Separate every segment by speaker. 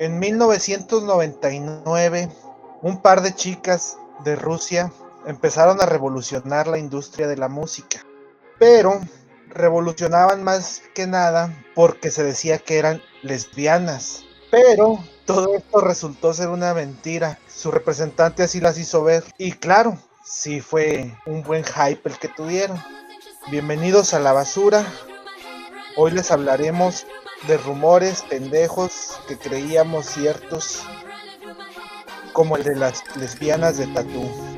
Speaker 1: En 1999, un par de chicas de Rusia empezaron a revolucionar la industria de la música, pero revolucionaban más que nada porque se decía que eran lesbianas. Pero todo esto resultó ser una mentira. Su representante así las hizo ver. Y claro, sí fue un buen hype el que tuvieron. Bienvenidos a la basura. Hoy les hablaremos de rumores pendejos que creíamos ciertos, como el de las lesbianas de Tatú.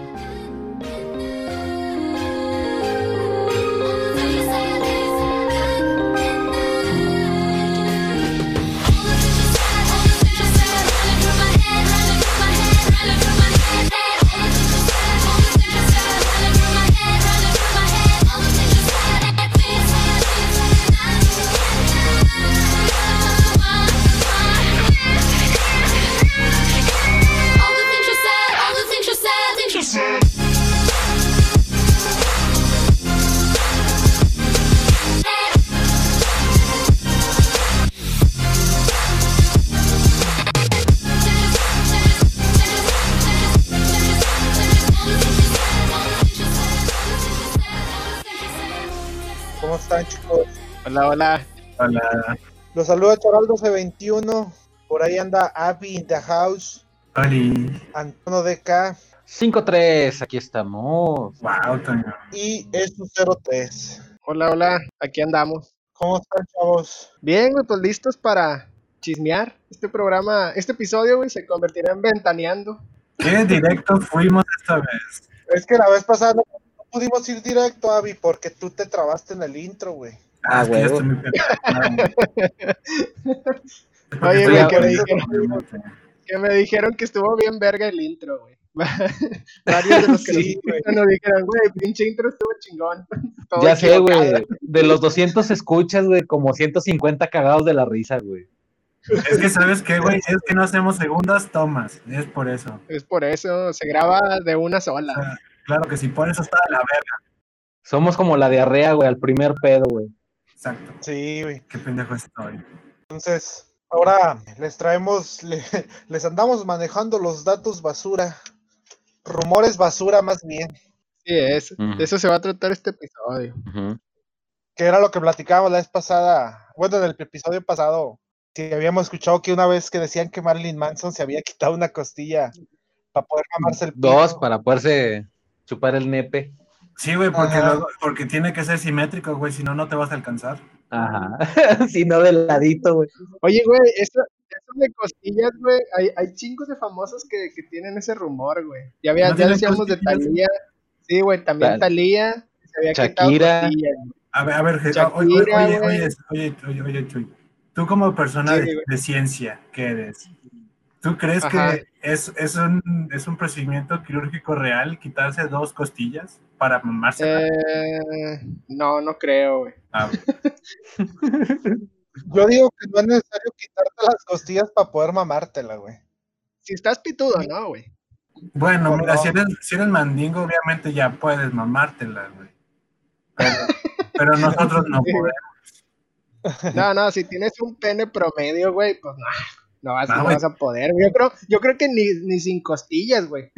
Speaker 1: Están, chicos?
Speaker 2: Hola, hola.
Speaker 3: Hola.
Speaker 1: Los saluda Charaldo C21. Por ahí anda Abby in the house.
Speaker 3: Oli.
Speaker 1: Antonio DK
Speaker 2: 5-3, aquí estamos.
Speaker 3: Wow, Toño.
Speaker 1: y Esu03.
Speaker 4: Hola, hola, aquí andamos.
Speaker 1: ¿Cómo están, chavos?
Speaker 4: Bien, güey, pues listos para chismear. Este programa, este episodio, güey, se convertirá en Ventaneando.
Speaker 3: ¿Qué directo fuimos esta vez?
Speaker 1: Es que la vez pasada no pudimos ir directo, Abby, porque tú te trabaste en el intro, güey.
Speaker 2: Ah,
Speaker 3: pendejo. Porque
Speaker 4: Oye, güey, que me dijeron-. Que me dijeron que estuvo bien verga el intro, güey. Varios de los que
Speaker 1: Sí,
Speaker 4: nos, dijeron, güey, pinche intro estuvo chingón. Todo
Speaker 2: Ya sé, güey. De los 200 escuchas, güey, como 150 cagados de la risa, güey.
Speaker 3: Es que, ¿sabes qué, güey? Es que no hacemos segundas tomas. Es por eso.
Speaker 4: Es por eso, se graba de una
Speaker 3: O
Speaker 4: sola.
Speaker 3: sea, claro que sí, por eso está de la verga.
Speaker 2: Somos como la diarrea, güey, al primer pedo, güey.
Speaker 3: Exacto.
Speaker 1: Sí, güey.
Speaker 3: Qué pendejo estoy.
Speaker 1: Entonces, ahora les traemos, le- les andamos manejando los datos basura. Rumores basura más bien.
Speaker 4: Sí, es. De eso se va a tratar este episodio.
Speaker 1: Que era lo que platicábamos la vez pasada. Bueno, en el episodio pasado. Que habíamos escuchado que una vez que decían que Marilyn Manson se había quitado una costilla para poder mamarse el.
Speaker 2: Dos para poderse chupar el nepe.
Speaker 3: Sí, güey, porque, luego- porque tiene que ser simétrico, güey, si no, no te vas a alcanzar.
Speaker 2: Ajá. si no, del ladito, güey.
Speaker 4: Oye, güey, eso, eso de costillas, güey, hay, hay chingos de famosos que, que tienen ese rumor, güey. Ya, había,
Speaker 3: ¿No
Speaker 4: ya decíamos de? Talía. Sí, güey, también
Speaker 2: Tal-
Speaker 4: Talía. Se había quitado
Speaker 2: Shakira.
Speaker 4: costillas.
Speaker 3: A ver, a ver,
Speaker 4: Shakira,
Speaker 3: oye, oye,
Speaker 4: güey.
Speaker 3: oye, oye, oye, oye, Chuy, tú como persona
Speaker 4: Sí,
Speaker 3: de, de ciencia que eres, ¿tú crees
Speaker 4: Ajá.
Speaker 3: que es, es, un, es un procedimiento quirúrgico real quitarse dos costillas para mamarse?
Speaker 4: Eh, no, no creo, güey.
Speaker 3: Ah,
Speaker 1: Yo digo que no es necesario quitarte las costillas para poder mamártela, güey.
Speaker 4: Si estás pitudo, no, güey.
Speaker 3: bueno,
Speaker 1: No,
Speaker 3: mira,
Speaker 1: no.
Speaker 3: si eres, si eres mandingo, obviamente ya puedes mamártela, güey. Pero, pero nosotros no podemos.
Speaker 4: No, no, si tienes un pene promedio, güey, pues no, no vas,
Speaker 3: No,
Speaker 4: no vas a poder. Yo creo, yo creo que ni, ni sin costillas, güey.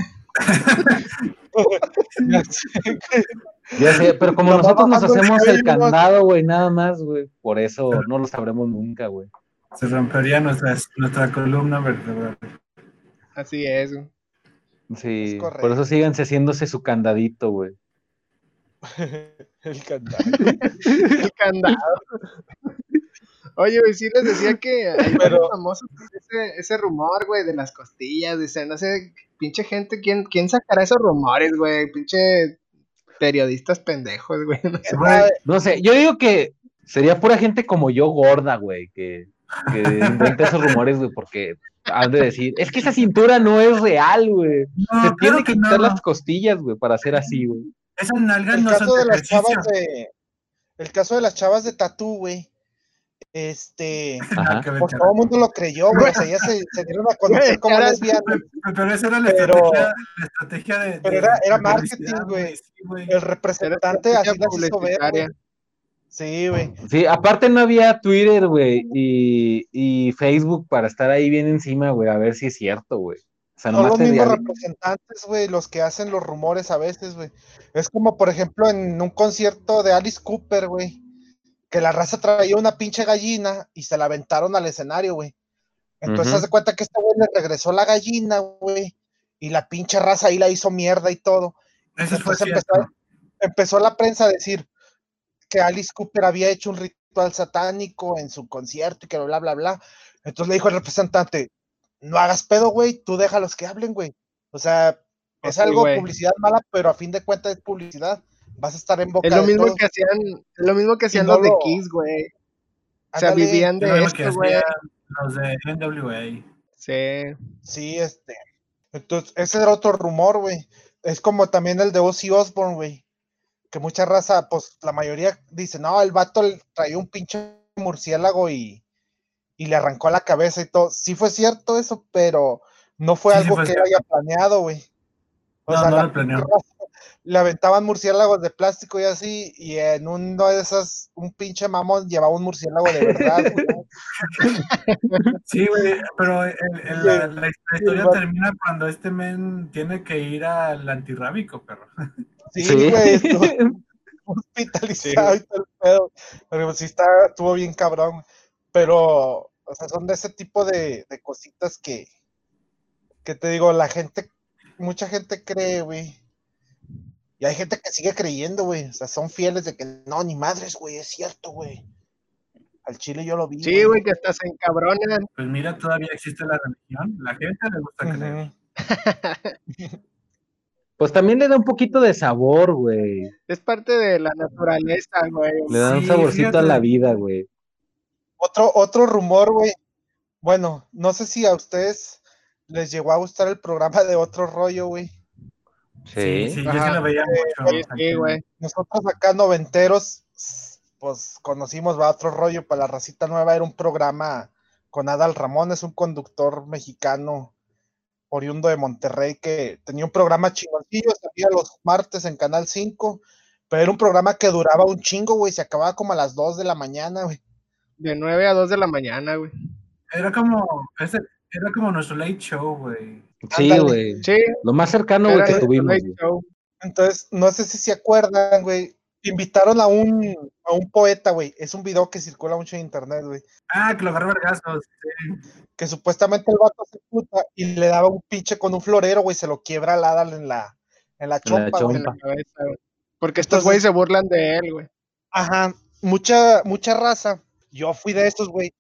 Speaker 2: Ya sé, pero como nosotros nos hacemos el candado, güey, nada más, güey. Por eso no lo sabremos nunca, güey.
Speaker 3: Se rompería nuestra, nuestra columna vertebral.
Speaker 4: Así es, güey.
Speaker 2: Sí,
Speaker 1: Es
Speaker 2: por eso síganse haciéndose su candadito, güey.
Speaker 1: el candado.
Speaker 4: El candado. Oye, güey, sí les decía que hay
Speaker 1: Pero-
Speaker 4: varios famosos con ese, ese rumor, güey, de las costillas. Dice, no sé, pinche gente, ¿quién, quién sacará esos rumores, güey? Pinche periodistas pendejos, güey. No sé.
Speaker 3: Güey,
Speaker 2: No sé, yo digo que sería pura gente como yo gorda, güey, que, que inventa esos rumores, güey, porque han de decir, es que esa cintura no es real, güey.
Speaker 3: no,
Speaker 2: Se tiene
Speaker 3: claro
Speaker 2: que
Speaker 3: que
Speaker 2: quitar
Speaker 3: no.
Speaker 2: las costillas, güey, para hacer así, güey.
Speaker 3: Esas nalgas
Speaker 1: El
Speaker 3: no son
Speaker 1: caso
Speaker 3: de
Speaker 1: de las chavas de. El caso de las chavas de tatú, güey. Este.
Speaker 2: Ajá.
Speaker 1: Pues todo el mundo lo creyó, güey. O sea, ya se, se dieron a conocer como lesbianas.
Speaker 3: Pero esa era la
Speaker 1: Pero-
Speaker 3: estrategia, la estrategia de.
Speaker 1: pero
Speaker 3: de-
Speaker 1: era- era
Speaker 3: de
Speaker 1: marketing, güey. El representante así las hizo ver, güey. Sí, güey.
Speaker 2: Sí, aparte no había Twitter, güey, y, y Facebook para estar ahí bien encima, güey, a ver si es cierto, güey. O sea,
Speaker 1: Son los mismos representantes, güey, los que hacen los rumores a veces, güey. Es como, por ejemplo, en un concierto de Alice Cooper, güey, que la raza traía una pinche gallina y se la aventaron al escenario, güey. Entonces,
Speaker 2: Ujú.
Speaker 1: haz de cuenta que este güey le regresó la gallina, güey, y la pinche raza ahí la hizo mierda y todo.
Speaker 3: Eso
Speaker 1: Entonces empezó, empezó la prensa a decir que Alice Cooper había hecho un ritual satánico en su concierto y que bla, bla, bla. Entonces le dijo el representante, no hagas pedo, güey, tú déjalos que hablen, güey. O sea, es
Speaker 4: Sí,
Speaker 1: algo publicidad mala, pero a fin de cuentas es publicidad. Vas a estar en boca
Speaker 4: Es lo
Speaker 1: de
Speaker 4: mismo
Speaker 1: todos.
Speaker 4: que hacían, es lo mismo que hacían
Speaker 1: no
Speaker 4: los de Kiss, güey. O sea, vivían de esto, güey.
Speaker 3: los de NWA.
Speaker 4: Sí.
Speaker 1: Sí, este. Entonces, ese era otro rumor, güey. Es como también el de Ozzy Osbourne, güey. Que mucha raza, pues la mayoría dice, no, el vato le traía un pinche murciélago y, y le arrancó la cabeza y todo. Sí fue cierto eso, pero no fue
Speaker 3: Sí, sí
Speaker 1: algo
Speaker 3: fue
Speaker 1: que él
Speaker 3: cierto.
Speaker 1: haya planeado, güey. O
Speaker 3: No,
Speaker 1: sea,
Speaker 3: no
Speaker 1: la
Speaker 3: lo planeó.
Speaker 1: raza le aventaban murciélagos de plástico y así, y en uno de esas, un pinche mamón llevaba un murciélago de verdad.
Speaker 3: Sí, güey, pero el- el- la, historia termina cuando este men tiene que ir al antirrábico, perro.
Speaker 1: Sí,
Speaker 2: Sí.
Speaker 1: güey. estuvo hospitalizado y todo el pedo. Pero sí está, estuvo bien cabrón. Pero, o sea, son de ese tipo de, de cositas que, que te digo, la gente, mucha gente cree, güey. Y hay gente que sigue creyendo, güey. O sea, son fieles de que no, ni madres, güey, es cierto, güey. Al chile yo lo vi.
Speaker 4: Sí, güey, que hasta se encabronan.
Speaker 3: Pues mira, todavía existe la religión. La gente le gusta creer.
Speaker 1: Ujú.
Speaker 2: Pues también le da un poquito de sabor, güey.
Speaker 4: Es parte de la naturaleza, güey.
Speaker 2: Le da un saborcito a la vida, güey.
Speaker 1: Otro, otro rumor, güey. Bueno, no sé si a ustedes les llegó a gustar el programa de otro rollo, güey.
Speaker 3: Sí, sí, yo sí lo veía mucho.
Speaker 4: Sí, sí, güey.
Speaker 1: nosotros acá noventeros, pues conocimos va otro rollo para la racita nueva, era un programa con Adal Ramón, es un conductor mexicano oriundo de Monterrey que tenía un programa chingoncillo, salía los martes en Canal 5, pero era un programa que duraba un chingo, güey, se acababa como a las 2 de la mañana, güey.
Speaker 4: De 9 a 2 de la mañana, güey.
Speaker 3: Era como, ese, era como nuestro late show, güey.
Speaker 2: Sí, güey.
Speaker 4: Sí,
Speaker 2: Lo más cercano, güey, que tuvimos.
Speaker 1: Entonces, no sé si se acuerdan, güey, invitaron a un, a un poeta, güey, es un video que circula mucho en internet, güey.
Speaker 3: Ah, que lo agarró vergazos. sí.
Speaker 1: que supuestamente el vato se puta y le daba un pinche con un florero, güey, se lo quiebra al Adal en la, en la
Speaker 2: la
Speaker 1: chompa, güey.
Speaker 4: en la
Speaker 2: Chompa.
Speaker 4: cabeza, güey. Porque estos güeyes se burlan de él, güey.
Speaker 1: Ajá, mucha, mucha raza. Yo fui de estos, güey.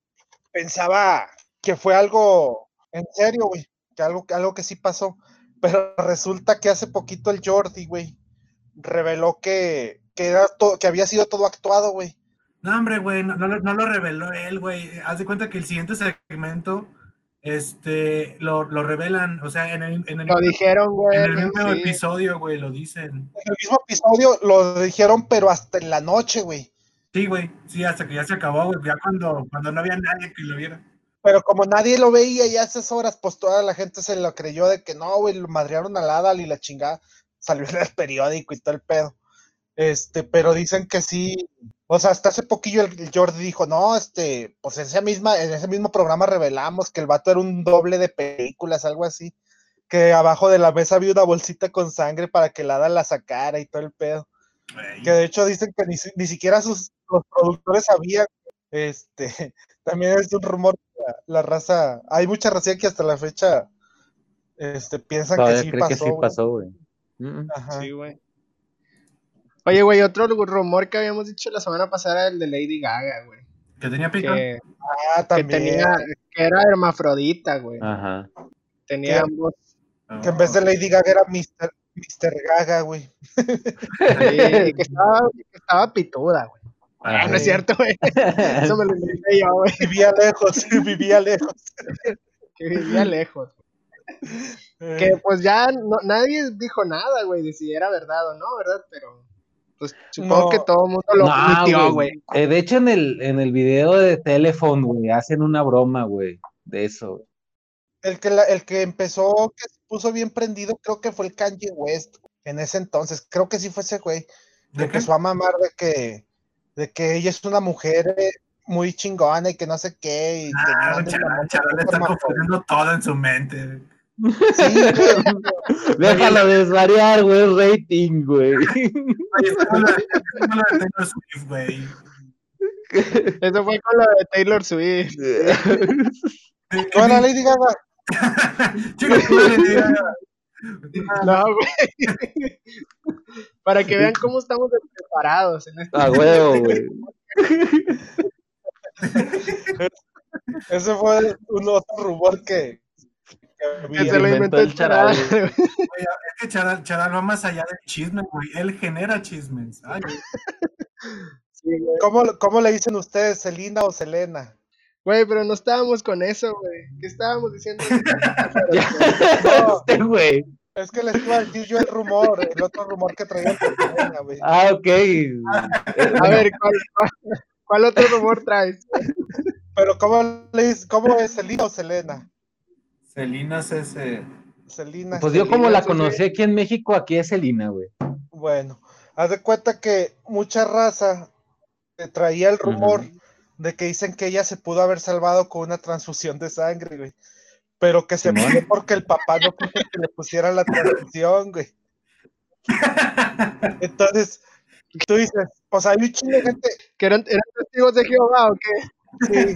Speaker 1: Pensaba que fue algo en serio, güey, que algo, que algo que sí pasó. Pero resulta que hace poquito el Jordi, güey, reveló que, que era todo, que había sido todo actuado, güey.
Speaker 3: No, hombre, güey, no, no lo- no lo reveló él, güey. Haz de cuenta que el siguiente segmento, este, lo, lo revelan, o sea, en el, en el,
Speaker 4: Lo dijeron, güey.
Speaker 3: en el mismo
Speaker 4: sí.
Speaker 3: episodio, güey, lo dicen.
Speaker 1: En el mismo episodio lo dijeron, pero hasta en la noche, güey.
Speaker 3: Sí, güey, sí, hasta que ya se acabó, güey, ya cuando, cuando no había nadie que lo viera.
Speaker 1: Pero como nadie lo veía ya a esas horas, pues toda la gente se lo creyó de que no, güey, lo madrearon al Adal y la chingada salió en el periódico y todo el pedo. Este, pero dicen que sí, o sea, hasta hace poquillo el, el Jordi dijo, no, este, pues en ese, misma, en ese mismo programa revelamos que el vato era un doble de películas, algo así, que abajo de la mesa había una bolsita con sangre para que el Adal la sacara y todo el pedo. Que de hecho dicen que ni, ni siquiera sus, los productores sabían, este, también es un rumor, que la, la raza, hay mucha raza que hasta la fecha, este, piensan que sí pasó.
Speaker 2: que sí
Speaker 1: güey.
Speaker 2: pasó, güey. Mm,
Speaker 1: Ajá.
Speaker 4: Sí, güey. Oye, güey, otro rumor que habíamos dicho la semana pasada era el de Lady Gaga, güey.
Speaker 3: Que tenía pito.
Speaker 4: Que,
Speaker 1: Ah,
Speaker 4: que
Speaker 1: también.
Speaker 4: tenía, que era hermafrodita, güey.
Speaker 2: Ajá.
Speaker 4: Tenía
Speaker 1: Que-
Speaker 4: ambos.
Speaker 3: No.
Speaker 1: Que en vez de Lady Gaga era Mr. Mr. Gaga, güey.
Speaker 4: Sí, que estaba, que estaba pituda, güey. Ah, no es cierto, güey. Eso me lo inventé yo, güey.
Speaker 1: Vivía lejos, vivía lejos.
Speaker 4: Que vivía lejos.
Speaker 1: Eh,
Speaker 4: Que pues ya no- nadie dijo nada, güey, de si era verdad o no, ¿verdad? Pero pues supongo
Speaker 1: No.
Speaker 4: que todo el mundo lo admitió,
Speaker 2: güey.
Speaker 4: güey.
Speaker 2: Eh, de hecho, en el, en el video de Telephone, güey, hacen una broma, güey, de eso.
Speaker 1: el, que la- el que empezó, que se puso bien prendido, creo que fue el Kanye West en ese entonces. Creo que sí fue ese güey. empezó a mamar de que, de que ella es una mujer eh, muy chingona y que no sé qué. Y que
Speaker 3: Ah,
Speaker 1: una monja
Speaker 3: Charal está confundiendo todo en su mente.
Speaker 1: Sí.
Speaker 2: Déjalo desvariar, güey, es rating, güey.
Speaker 3: La- la.
Speaker 4: Eso fue con lo de Taylor Swift.
Speaker 1: Bueno, Lady Gaga.
Speaker 3: Chica, tú, Lady Gaga.
Speaker 4: No, güey. Para que vean cómo estamos preparados en este
Speaker 2: A huevo, güey.
Speaker 1: Ese fue un otro rumor que, que
Speaker 4: que
Speaker 1: había.
Speaker 4: se lo
Speaker 2: inventó el
Speaker 4: charal.
Speaker 2: charal,
Speaker 3: Oye, es que Charal, Charal va más allá del chisme, güey. Él genera chismes. Ay, güey.
Speaker 4: Sí, güey.
Speaker 1: ¿Cómo, ¿Cómo le dicen ustedes, Celina o Selena?
Speaker 4: Güey, pero no estábamos con eso, güey. ¿Qué estábamos diciendo?
Speaker 2: Este, güey.
Speaker 1: Es que les iba a decir yo el rumor, el otro rumor que traía el Selena, güey.
Speaker 2: Ah, ok.
Speaker 4: A ver, ¿cuál, cuál, cuál otro rumor traes?
Speaker 1: Pero ¿cómo, le cómo es Celina o Selena?
Speaker 3: Celinas es ese.
Speaker 1: Selena.
Speaker 2: Pues yo como la conocí aquí en México, aquí es Selina, güey.
Speaker 1: Bueno, haz de cuenta que mucha raza traía el rumor. De que dicen que ella se pudo haber salvado con una transfusión de sangre, güey. Pero que se murió porque el papá no quiso que le pusieran la transfusión, güey. Entonces, tú dices, o sea, hay un chingo de gente,
Speaker 4: ¿Que eran, eran testigos de Jehová o qué?
Speaker 1: sí,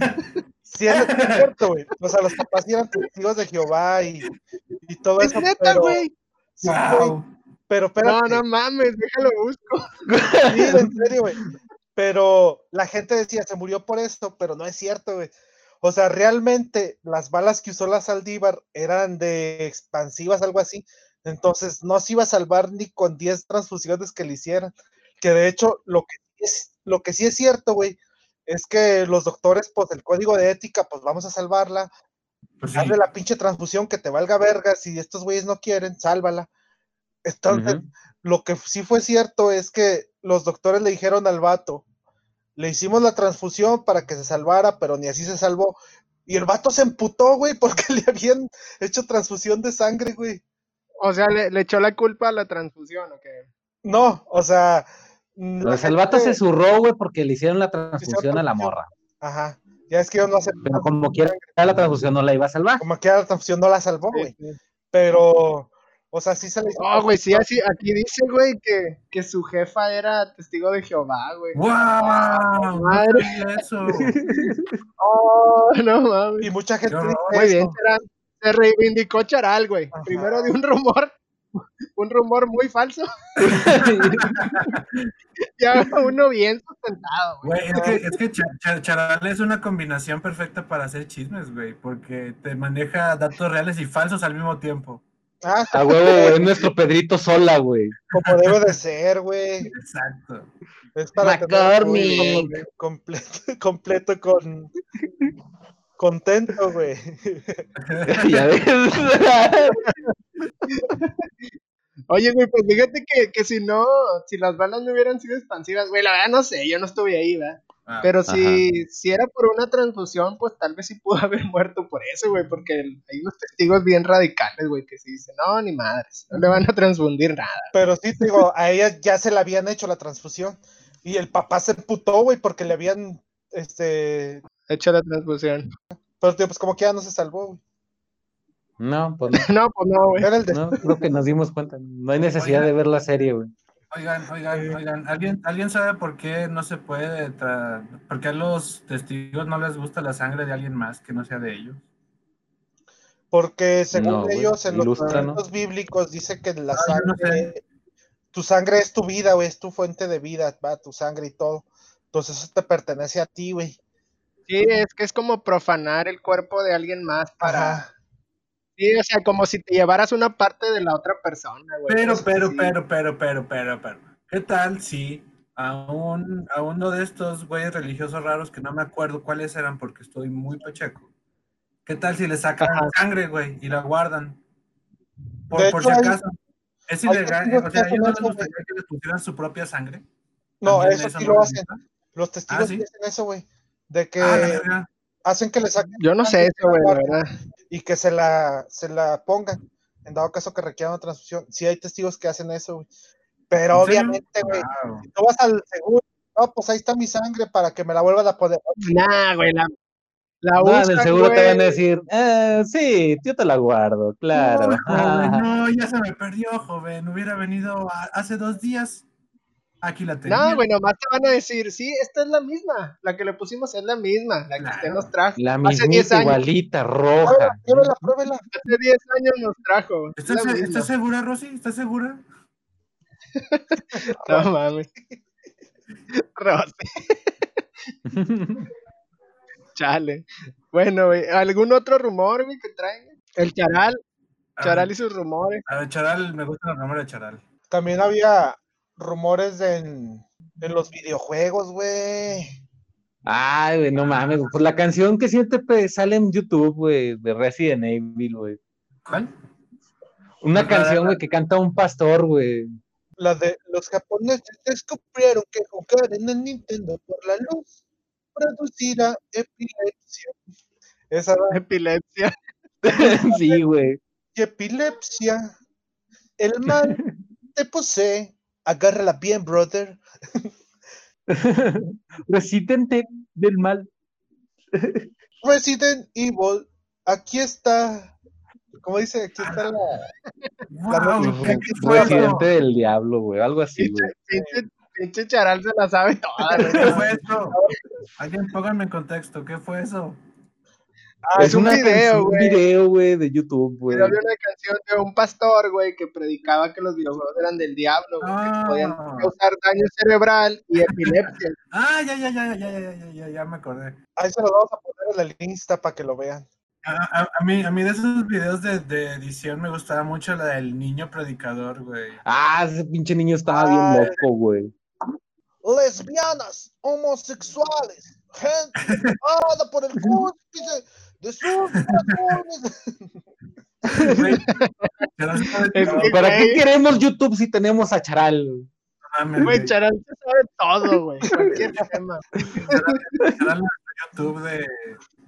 Speaker 1: sí es cierto, güey. O sea, los papás eran testigos de Jehová y, y todo
Speaker 4: Es
Speaker 1: eso,
Speaker 4: neta,
Speaker 1: pero,
Speaker 4: güey.
Speaker 1: sí, güey,
Speaker 3: Wow.
Speaker 1: pero
Speaker 4: No,
Speaker 1: espérate.
Speaker 4: no mames, déjalo busco.
Speaker 1: Sí, en serio, güey. Pero la gente decía, se murió por esto, pero no es cierto, güey. O sea, realmente las balas que usó la Saldívar eran de expansivas, algo así. Entonces no se iba a salvar ni con 10 transfusiones que le hicieran. Que de hecho, lo que, sí es, lo que sí es cierto, güey, es que los doctores, pues el código de ética, pues vamos a salvarla.
Speaker 3: Pues sí.
Speaker 1: Hazle la pinche transfusión que te valga verga. Si estos güeyes no quieren, sálvala. Entonces, lo que sí fue cierto es que los doctores le dijeron al vato, le hicimos la transfusión para que se salvara, pero ni así se salvó. Y el vato se emputó, güey, porque le habían hecho transfusión de sangre, güey.
Speaker 4: O sea, le, le echó la culpa a la transfusión, ¿o qué?
Speaker 1: No, o sea...
Speaker 2: O sea, el vato se zurró, güey, porque le hicieron la transfusión a la morra.
Speaker 1: Ajá, ya es que yo no sé,
Speaker 2: Pero como quiera, la transfusión no la iba a salvar.
Speaker 1: como que la transfusión no la salvó, güey.
Speaker 4: Sí, sí.
Speaker 1: Pero, o sea, sí se le hizo...
Speaker 4: No, güey, sí, así, aquí dice, güey, que, que su jefa era testigo de Jehová, güey.
Speaker 3: ¡Wow!
Speaker 4: Madre.
Speaker 3: Eso.
Speaker 4: Oh, no mames.
Speaker 1: Y mucha gente dice.
Speaker 4: Muy bien, se reivindicó Charal, güey.
Speaker 1: Ajá.
Speaker 4: Primero de un rumor, un rumor muy falso, y ahora uno bien sustentado, güey.
Speaker 3: Güey, es que, es Charal es una combinación perfecta para hacer chismes, güey, porque te maneja datos reales y falsos al mismo tiempo.
Speaker 1: Ah,
Speaker 2: A huevo, güey, es nuestro Pedrito Sola, güey.
Speaker 1: como debe de ser, güey.
Speaker 3: Exacto.
Speaker 1: Es para tener
Speaker 2: McCormick.
Speaker 1: todo completo, completo con contento, güey.
Speaker 2: Ya ves.
Speaker 4: Oye, güey, pues fíjate que, que si no, si las balas no hubieran sido expansivas, güey, la verdad no sé, yo no estuve ahí, ¿verdad?
Speaker 3: Ah,
Speaker 4: Pero si, si era por una transfusión, pues tal vez sí pudo haber muerto por eso, güey, porque el- hay unos testigos bien radicales, güey, que sí dicen, no, ni madres, no le van a transfundir nada.
Speaker 1: Pero sí, te digo, a ella ya se le habían hecho la transfusión. Y el papá se emputó, güey, porque le habían, este,
Speaker 4: Hecho la transfusión.
Speaker 1: pero tío, pues como que ya no se salvó, güey.
Speaker 2: No, pues no.
Speaker 4: No, pues no, güey.
Speaker 1: Era el de...
Speaker 2: No, creo que nos dimos cuenta. No hay necesidad de ver la serie, güey.
Speaker 3: Oigan, oigan, oigan, ¿alguien, ¿alguien sabe por qué no se puede, tra- por qué a los testigos no les gusta la sangre de alguien más que no sea de ellos?
Speaker 1: Porque según
Speaker 2: No,
Speaker 1: ellos, en los documentos bíblicos dice que la
Speaker 3: Ah, no
Speaker 1: sangre, tu sangre es tu vida, güey, es tu fuente de vida, va, tu sangre y todo. Entonces eso te pertenece a ti, güey.
Speaker 4: Sí, es que es como profanar el cuerpo de alguien más para...
Speaker 1: Ajá.
Speaker 4: Sí, o sea, como si te llevaras una parte de la otra persona, güey.
Speaker 3: Pero, pero,
Speaker 4: sí.
Speaker 3: pero, pero, pero, pero, pero, ¿qué tal si a, un, a uno de estos güeyes religiosos raros que no me acuerdo cuáles eran porque estoy muy pacheco? ¿Qué tal si le sacan
Speaker 4: Ajá.
Speaker 3: sangre, güey, y la guardan? Por, por si
Speaker 1: hay-
Speaker 3: acaso. Es ilegal, o
Speaker 1: que
Speaker 3: sea, ellos no gustaría que les pusieran su propia sangre.
Speaker 1: No,
Speaker 3: ¿También
Speaker 1: eso sí lo hacen. Los testigos
Speaker 3: Ah,
Speaker 1: hacen eso, güey. De que
Speaker 3: Ah, verga.
Speaker 1: Hacen que le saquen
Speaker 4: Yo no sé eso, güey, la verdad.
Speaker 1: y que se la, se la pongan. En dado caso que requieran una transfusión. Sí hay testigos que hacen eso, güey. Pero obviamente, güey,
Speaker 3: Wow.
Speaker 1: si tú vas al seguro no, pues ahí está mi sangre para que me la vuelvan a poner.
Speaker 4: Nah, güey, la, la
Speaker 2: No, del seguro te van a decir, eh, sí, yo te la guardo, claro.
Speaker 3: No, ya se me perdió, joven. Hubiera venido a- hace dos días. Aquí la tenía.
Speaker 4: No, güey, nomás te van a decir, sí, esta es la misma. La que le pusimos es la misma. La que usted nos trajo.
Speaker 2: La
Speaker 4: hace 10
Speaker 2: mismita
Speaker 4: años.
Speaker 2: igualita, roja.
Speaker 1: pruébela, pruébela.
Speaker 4: Hace 10 años nos trajo. es
Speaker 3: ¿Estás,
Speaker 4: misma.
Speaker 3: ¿Estás segura, Rosy? ¿Estás segura?
Speaker 4: No mames. Rosy, chale. Bueno, güey, ¿algún otro rumor, güey, que traen? El Charal,
Speaker 3: A
Speaker 4: Charal y sus rumores.
Speaker 3: a ver, Charal, me gusta el nombre de Charal.
Speaker 1: También había rumores de en, en los videojuegos, güey.
Speaker 2: Ay, güey, no mames. Pues la canción que siempre pe- sale en YouTube, güey, de Resident Evil, güey.
Speaker 3: ¿Cuál?
Speaker 2: Una
Speaker 3: Pues
Speaker 2: canción, güey, que canta un pastor, güey.
Speaker 1: La de los japoneses descubrieron que jugar en el Nintendo por la luz producirá epilepsia. Esa
Speaker 4: Epilepsia.
Speaker 2: sí, güey.
Speaker 1: y epilepsia. El mal te posee. Agárrala bien, brother.
Speaker 2: Resistente del mal.
Speaker 1: Resident Evil. Aquí está. Como dice, aquí está la.
Speaker 3: Wow, ¿qué, qué fue eso?
Speaker 2: Residente del diablo, güey. Algo así, güey.
Speaker 4: pinche, Charal se la sabe toda.
Speaker 3: ¿Qué fue eso? Alguien pónganme en contexto, ¿qué fue eso?
Speaker 4: Ah, es un
Speaker 2: una
Speaker 4: video, güey.
Speaker 2: Un video, güey, de YouTube, güey.
Speaker 4: Pero había una canción de un pastor, güey, que predicaba que los videojuegos eran del diablo, güey, que
Speaker 3: Ah.
Speaker 4: podían causar daño cerebral y epilepsia.
Speaker 3: Ah, ya, ya, ya, ya, ya, ya, ya, ya, ya me acordé.
Speaker 1: Ahí se los vamos a poner en el Insta para que lo vean.
Speaker 3: A, a- a mí, a mí de esos videos de, de edición me gustaba mucho la del niño predicador, güey.
Speaker 2: Ah, ese pinche niño estaba bien
Speaker 1: Ay.
Speaker 2: loco, güey.
Speaker 1: lesbianas, homosexuales, gente por el cúspide
Speaker 2: ¿Para qué queremos YouTube si tenemos a Charal? güey?
Speaker 4: Charal se sabe todo, güey, cualquier tema.
Speaker 3: Nuestro YouTube de,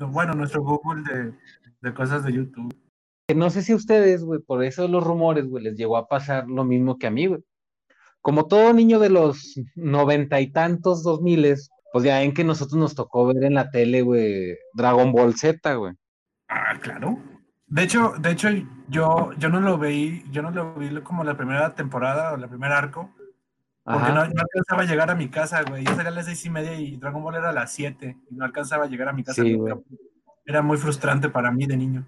Speaker 3: bueno, nuestro Google de, de cosas de YouTube.
Speaker 2: No sé si a ustedes, güey, por eso los rumores, güey, les llegó a pasar lo mismo que a mí, güey. Como todo niño de los noventa y tantos, dos miles, pues ya ven que nosotros nos tocó ver en la tele, güey, Dragon Ball Z, güey.
Speaker 3: Ah, claro. De hecho, de hecho, yo, yo no lo veí, yo no lo vi como la primera temporada o la primera arco, porque no, no alcanzaba a llegar a mi casa, güey. Yo salía a las seis y media y Dragon Ball era a las siete y no alcanzaba a llegar a mi casa.
Speaker 2: Sí.
Speaker 3: Era muy frustrante para mí de niño.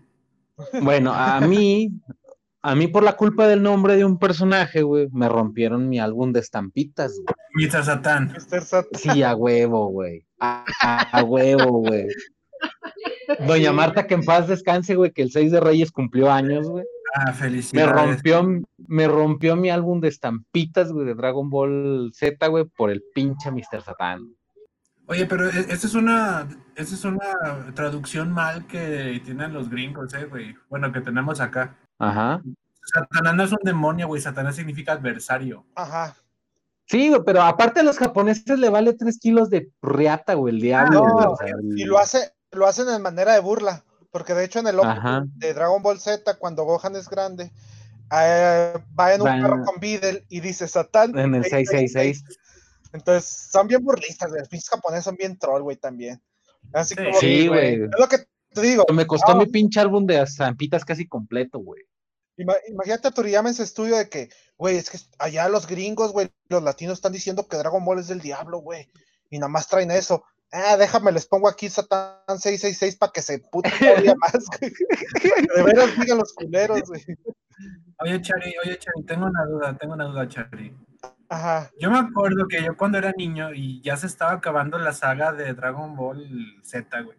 Speaker 2: Bueno, a mí, a mí por la culpa del nombre de un personaje, güey, me rompieron mi álbum de estampitas, güey.
Speaker 3: Mr. Satán.
Speaker 1: Mr.
Speaker 2: Sí, a huevo, güey. A, a- a huevo, güey. Doña Marta, que en paz descanse, güey, que el 6 de Reyes cumplió años, güey.
Speaker 3: Ah,
Speaker 2: Me
Speaker 3: felicidades.
Speaker 2: rompió, me rompió mi álbum de estampitas, güey, de Dragon Ball Z, güey, por el pinche Mr. Satan.
Speaker 3: Oye, pero e- esta es una, esta es una traducción mal que tienen los gringos, eh, güey. Bueno, que tenemos acá.
Speaker 2: Ajá.
Speaker 3: Satanás no es un demonio, güey. Satanás significa adversario.
Speaker 1: Ajá.
Speaker 2: Sí, güey, pero aparte a los japoneses le vale 3 kilos de riata, güey, el diablo,
Speaker 1: no,
Speaker 2: güey. o sea, el-
Speaker 1: Y lo hace, lo hacen en manera de burla. Porque de hecho en el
Speaker 2: Ajá.
Speaker 1: de Dragon Ball Z, cuando Gohan es grande, eh, va en un
Speaker 2: Va en-
Speaker 1: carro con Videl y dice Satán.
Speaker 2: En el 666.
Speaker 1: Entonces, son bien burlistas, güey. Los pinches japoneses son bien troll, güey, también. Así
Speaker 3: Sí,
Speaker 1: como
Speaker 2: Sí, güey.
Speaker 1: Es lo que te digo.
Speaker 2: Me costó
Speaker 1: Ah.
Speaker 2: mi pinche álbum de estampitas casi completo, güey.
Speaker 1: Ima- imagínate a Toriyama en ese estudio de que, güey, es que allá los gringos, güey, los latinos están diciendo que Dragon Ball es del diablo, güey. Y nada más traen eso. Ah, déjame, les pongo aquí Satán 666 para que se puten todavía más, güey. De veras digan los culeros, güey.
Speaker 3: Oye, Chari, oye, Chari, tengo una duda, tengo una duda, Chari.
Speaker 1: Ajá.
Speaker 3: Yo me acuerdo que yo cuando era niño y ya se estaba acabando la saga de Dragon Ball Z, güey.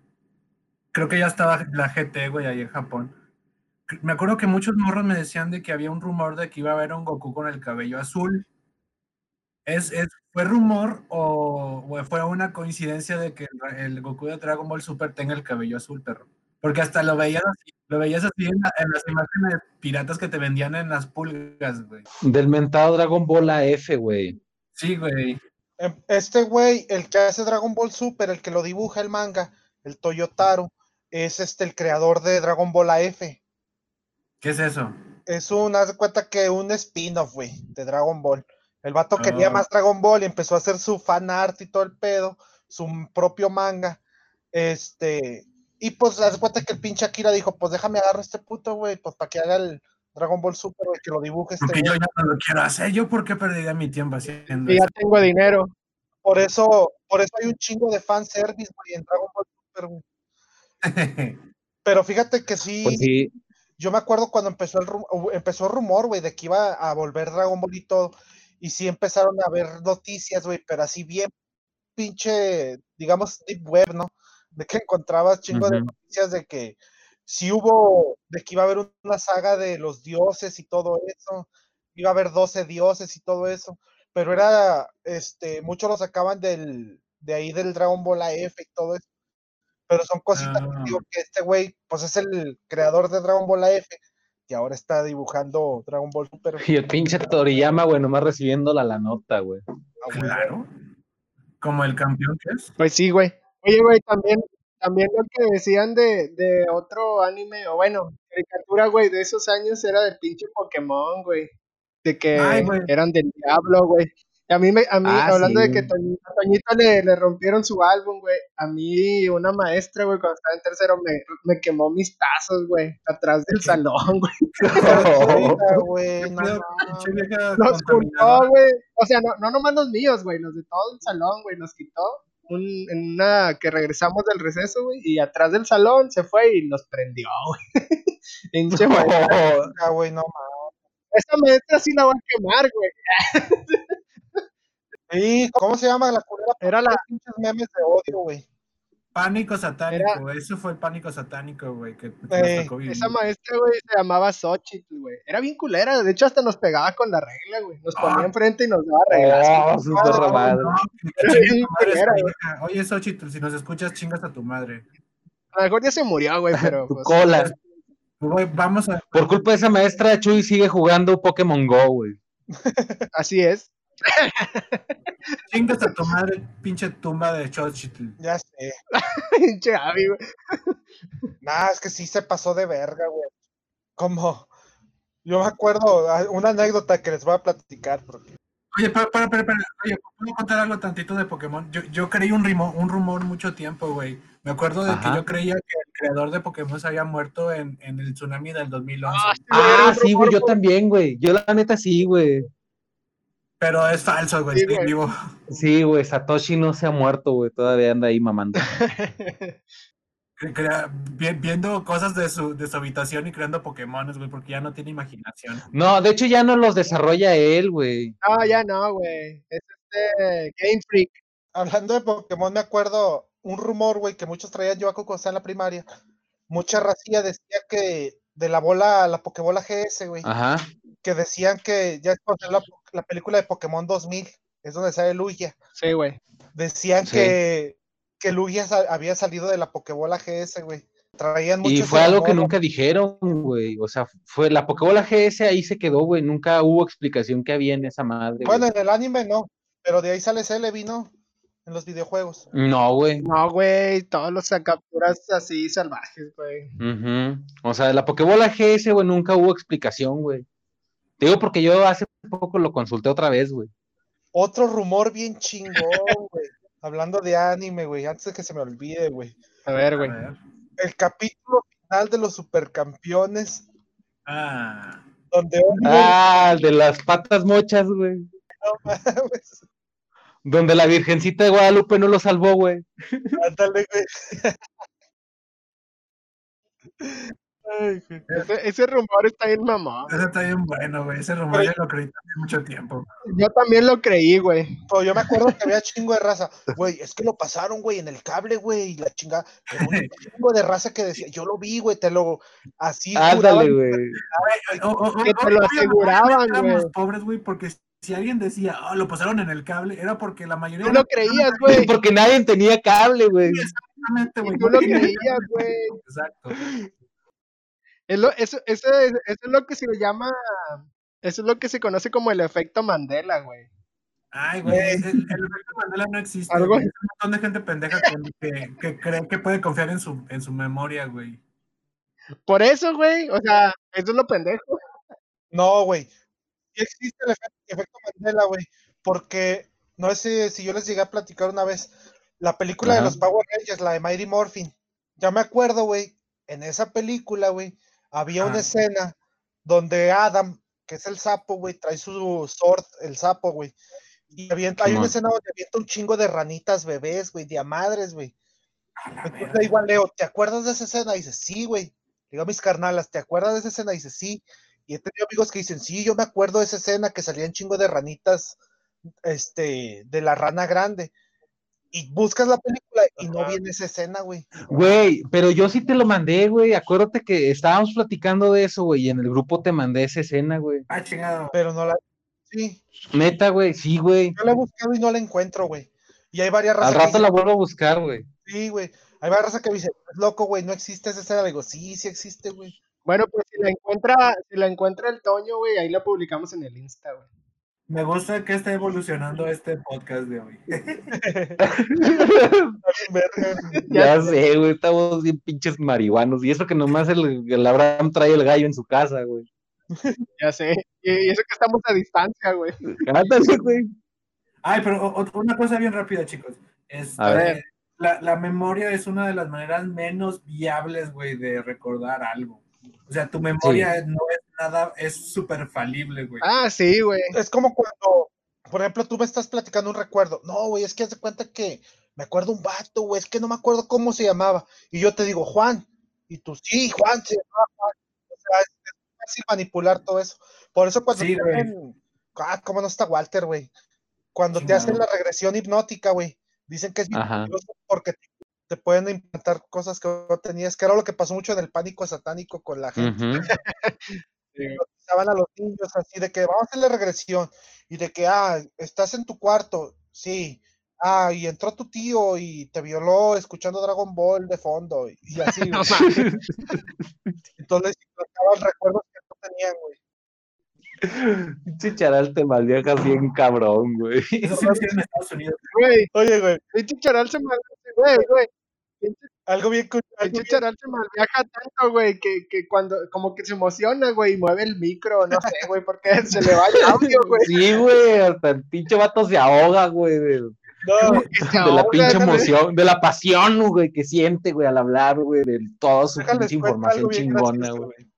Speaker 3: Creo que ya estaba la GT, güey, ahí en Japón. Me acuerdo que muchos morros me decían de que había un rumor de que iba a haber un Goku con el cabello azul. ¿Es, es, ¿Fue rumor o, o fue una coincidencia de que el, el Goku de Dragon Ball Super tenga el cabello azul, perro? Porque hasta lo veías así, lo veías así en, la- en las imágenes piratas que te vendían en las pulgas, güey.
Speaker 2: Del mentado Dragon Ball AF, güey.
Speaker 3: Sí, güey.
Speaker 1: Em, Este güey, el que hace Dragon Ball Super, el que lo dibuja el manga, el Toyotaro, es este el creador de Dragon Ball AF.
Speaker 3: ¿Qué es eso?
Speaker 1: Es un, haz de cuenta que un spin-off, güey, de Dragon Ball. El vato quería
Speaker 3: Ah.
Speaker 1: más Dragon Ball y empezó a hacer su fan art y todo el pedo, su propio manga. Este, y pues haz de cuenta que el pinche Akira dijo, pues déjame agarrar a este puto, güey, pues para que haga el Dragon Ball Super, güey, que lo dibuje este
Speaker 3: Porque
Speaker 1: güey.
Speaker 3: yo ya no lo quiero hacer. ¿Yo por qué perdería mi tiempo haciendo
Speaker 4: Y ya
Speaker 3: eso?
Speaker 4: tengo dinero.
Speaker 1: Por eso, por eso hay un chingo de fanservice, güey, en Dragon Ball Super, güey. Pero fíjate que sí,
Speaker 2: Pues sí,
Speaker 1: yo me acuerdo cuando empezó el hu- empezó el rumor, güey, de que iba a volver Dragon Ball y todo, y sí empezaron a ver noticias, güey, pero así bien pinche, digamos, deep web, ¿no? De que encontrabas chingo de noticias de que sí hubo, de que iba a haber una saga de los dioses y todo eso, iba a haber 12 dioses y todo eso, pero era, este, muchos lo sacaban del, de ahí del Dragon Ball AF y todo eso. Pero son cositas que
Speaker 3: Ah.
Speaker 1: digo que este güey, pues es el creador de Dragon Ball AF, y ahora está dibujando Dragon Ball Super.
Speaker 2: y el pinche Toriyama, güey, nomás recibiéndola la nota, güey.
Speaker 1: a huevo.
Speaker 3: Claro. Como el campeón que es.
Speaker 4: Pues sí, güey. Oye, güey, también, también lo que decían de, de otro anime, o bueno, caricatura, güey, de esos años era del pinche Pokémon, güey. De que
Speaker 3: Ay, güey.
Speaker 4: eran del diablo, güey. Y a mí, me, a mí
Speaker 2: Ah,
Speaker 4: hablando
Speaker 2: sí,
Speaker 4: de que
Speaker 2: güey.
Speaker 4: Toñito, a Toñito le, le rompieron su álbum, güey. A mí una maestra, güey, cuando estaba en tercero, me, me quemó mis tazos, güey, atrás del salón, güey.
Speaker 1: Güey,
Speaker 3: ¿Qué
Speaker 1: no
Speaker 3: pedo,
Speaker 1: mames.
Speaker 3: pinche vieja
Speaker 4: Los
Speaker 3: contaminadora?
Speaker 4: juntó, güey. O sea, no, no nomás los míos, güey, los de todo el salón, güey, los quitó. Un, en una que regresamos del receso, güey, y atrás del salón se fue y los prendió, güey. Pinche maestra.
Speaker 1: Ah, güey, no mames.
Speaker 4: Esa maestra sí la va a quemar, güey.
Speaker 1: Sí, ¿cómo se llama la culera?
Speaker 4: Era la,
Speaker 1: Pinches memes de odio, güey.
Speaker 3: Pánico satánico. Eso fue el pánico satánico, güey, que, que
Speaker 1: Eh,
Speaker 3: tocó
Speaker 4: esa maestra, güey, se llamaba Xochitl, güey. Era bien culera, de hecho hasta nos pegaba con la regla, güey. Nos ponía
Speaker 3: Ah.
Speaker 4: enfrente y nos daba reglas.
Speaker 2: Oh.
Speaker 3: No,
Speaker 4: Era güey.
Speaker 3: vieja. Oye, Xochitl, si nos escuchas, chingas a tu madre.
Speaker 4: A lo mejor ya se murió, güey, pero
Speaker 2: Tu
Speaker 4: pues,
Speaker 2: cola.
Speaker 3: Güey, vamos a.
Speaker 2: Por culpa de esa maestra, Chuy sigue jugando Pokémon Go, güey.
Speaker 4: así es.
Speaker 3: Chingas a tu madre, pinche tumba de Xochitl.
Speaker 1: Ya sé.
Speaker 4: Pinche Abby, güey.
Speaker 1: Nah, es que sí se pasó de verga, güey. Como, yo me acuerdo, ah, una anécdota que les voy a platicar, porque
Speaker 3: Oye, para, para, para, para. Oye, ¿puedo contar algo tantito de Pokémon? Yo, yo creí un, rimo- un rumor mucho tiempo, güey. Me acuerdo de
Speaker 2: Ajá.
Speaker 3: que yo creía que el creador de Pokémon se había muerto en, en el tsunami del 2011.
Speaker 4: Ah, sí, güey,
Speaker 2: Ah, sí, yo también, güey. Yo la neta sí, güey.
Speaker 3: Pero es falso, güey,
Speaker 4: Sí,
Speaker 3: estoy
Speaker 4: güey.
Speaker 3: vivo.
Speaker 2: Sí, güey, Satoshi no se ha muerto, güey. Todavía anda ahí mamando.
Speaker 3: Viendo cosas de su, de su habitación y creando Pokémones, güey, porque ya no tiene imaginación.
Speaker 2: No, de hecho ya no los desarrolla él, güey.
Speaker 4: No, ya no, güey. Es este Game Freak.
Speaker 1: hablando de Pokémon, me acuerdo un rumor, güey, que muchos traían yo a cuando estaba en la primaria. Mucha racía decía que de la bola, la Pokébola GS, güey,
Speaker 2: Ajá.
Speaker 1: que decían que ya es la, la película de Pokémon 2000, es donde sale Lugia.
Speaker 4: Sí, güey.
Speaker 1: Decían
Speaker 2: Sí.
Speaker 1: que, que Lugia había salido de la Pokébola GS, güey. Traían mucho
Speaker 2: Y fue algo que nunca dijeron, güey. O sea, fue la Pokébola GS ahí se quedó, güey. Nunca hubo explicación que había en esa madre.
Speaker 1: Bueno,
Speaker 2: güey.
Speaker 1: en el anime no, pero de ahí sale Celebi, ¿no? En los videojuegos.
Speaker 2: No, güey.
Speaker 4: No, güey. Todos los capturas así salvajes, güey.
Speaker 2: Ujú. O sea, la Pokébola GS, güey, nunca hubo explicación, güey. Te digo porque yo hace poco lo consulté otra vez, güey.
Speaker 1: Otro rumor bien chingón, güey. Hablando de anime, güey, antes de que se me olvide, güey.
Speaker 4: A ver, güey.
Speaker 1: El capítulo final de los supercampeones,
Speaker 3: Ah,
Speaker 1: donde Oliver,
Speaker 2: Ah, el de las patas mochas, güey.
Speaker 1: no mames,
Speaker 2: Donde la Virgencita de Guadalupe no lo salvó, güey.
Speaker 1: ándale, güey. Ay.
Speaker 4: Ese, ese rumor está bien mamón.
Speaker 3: ese está bien bueno, güey. Ese rumor ya lo creí también mucho tiempo.
Speaker 4: Yo también lo creí, güey.
Speaker 1: Pero yo me acuerdo que había chingo de raza. Güey, es que lo pasaron, güey, en el cable, güey, y la chingada. Un chingo de raza que decía, yo lo vi, güey, te lo. Así
Speaker 2: Ándale, güey.
Speaker 4: Que te lo aseguraban,
Speaker 3: éramos
Speaker 4: güey.
Speaker 3: pobres, güey, porque si alguien decía, oh, lo pasaron en el cable, era porque la mayoría
Speaker 4: Tú lo creías, güey.
Speaker 2: Porque nadie tenía cable, güey.
Speaker 3: Exactamente, güey.
Speaker 4: Tú lo creías, güey.
Speaker 3: Exacto.
Speaker 4: Es lo- eso, eso, es, eso es lo que se llama. Eso es lo que se conoce como el efecto Mandela, güey.
Speaker 3: Ay, güey, el, el efecto Mandela no existe.
Speaker 4: Algo-
Speaker 3: güey. Es un montón de gente pendeja que, que, cree que puede confiar en su, en su memoria, güey.
Speaker 4: Por eso, güey. O sea, eso es lo pendejo.
Speaker 1: No, güey. sí existe el efecto, efecto Mandela, güey, porque no sé si yo les llegué a platicar una vez la película de los Power Rangers, la de Mighty Morphin. Ya me acuerdo, güey, en esa película, güey, había una escena donde Adam, que es el sapo, güey, trae su sword, el sapo, güey. Y avienta, hay una escena donde avienta un chingo de ranitas bebés, güey, de a madres, güey. Entonces le digo a Leo, ¿te acuerdas de esa escena? Y dice, sí, güey. Le digo a mis carnalas, ¿te acuerdas de esa escena? Y dice, sí. Y he tenido amigos que dicen, sí, yo me acuerdo de esa escena que salían chingo de ranitas, este, de la rana grande. Y buscas la película y no viene esa escena, güey.
Speaker 2: Güey, pero yo sí te lo mandé, güey. Acuérdate que estábamos platicando de eso, güey, y en el grupo te mandé esa escena, güey.
Speaker 3: Ah, chingado.
Speaker 1: Pero no la. Sí,
Speaker 2: Neta, güey, sí, güey.
Speaker 1: yo la he buscado y no la encuentro, güey. Y hay varias
Speaker 2: Al
Speaker 1: razas que
Speaker 2: rato la vuelvo a buscar, güey.
Speaker 1: sí, güey. Hay varias razas que me dicen, "Es loco, güey, no existe esa escena. Le digo, sí, sí existe, güey.
Speaker 4: Bueno, pues si la encuentra, si la encuentra el Toño, güey, ahí la publicamos en el Insta, güey.
Speaker 3: Me gusta que está evolucionando este podcast de hoy.
Speaker 2: Ya sé, güey, estamos bien pinches marihuanos. Y eso que nomás el, el Abraham trae el gallo en su casa, güey.
Speaker 4: Ya sé. Y, eso que estamos a distancia, güey.
Speaker 2: Güey.
Speaker 3: Ay, pero o- una cosa bien rápida, chicos. Este,
Speaker 2: A ver.
Speaker 3: La, la memoria es una de las maneras menos viables, güey, de recordar algo. O sea, tu memoria no es nada, es súper falible, güey.
Speaker 4: Ah, sí, güey.
Speaker 1: Es como cuando, por ejemplo, tú me estás platicando un recuerdo. No, güey, es que haz de cuenta que me acuerdo un vato, güey, es que no me acuerdo cómo se llamaba. Y yo te digo, Juan. Y tú, sí, Juan, se llamaba Juan. O sea, es, es fácil manipular todo eso. Por eso cuando
Speaker 3: Sí,
Speaker 1: te
Speaker 3: güey.
Speaker 1: hacen- Ah, cómo no está Walter, güey. Cuando te hacen la regresión hipnótica, güey. Dicen que es porque te, te pueden implantar cosas que no tenías, que era lo que pasó mucho en el pánico satánico con la gente estaban a los niños así de que vamos a hacer la regresión y de que, ah, estás en tu cuarto, sí, ah, y entró tu tío y te violó escuchando Dragon Ball de fondo y, y así, güey.
Speaker 4: No
Speaker 1: entonces implantaban recuerdos que no tenían, güey.
Speaker 2: Pinche charal te malviajas bien cabrón, güey.
Speaker 3: Eso hicieron en Estados Unidos.
Speaker 4: Güey,
Speaker 1: Oye, güey,
Speaker 4: pinche charal se mal, güey, güey.
Speaker 1: Algo bien, cu- algo
Speaker 4: Pinche
Speaker 1: bien-
Speaker 4: charal se malviaja tanto, güey, que, que cuando, como que se emociona, güey, y mueve el micro, no sé, güey, porque se le va el audio, güey.
Speaker 2: Sí, güey, hasta el pinche vato se ahoga, güey, de,
Speaker 1: no,
Speaker 2: de la pinche emoción, de la pasión, güey, que siente, güey, al hablar, güey, de toda su
Speaker 1: déjales
Speaker 2: pinche información chingona, güey.
Speaker 1: güey.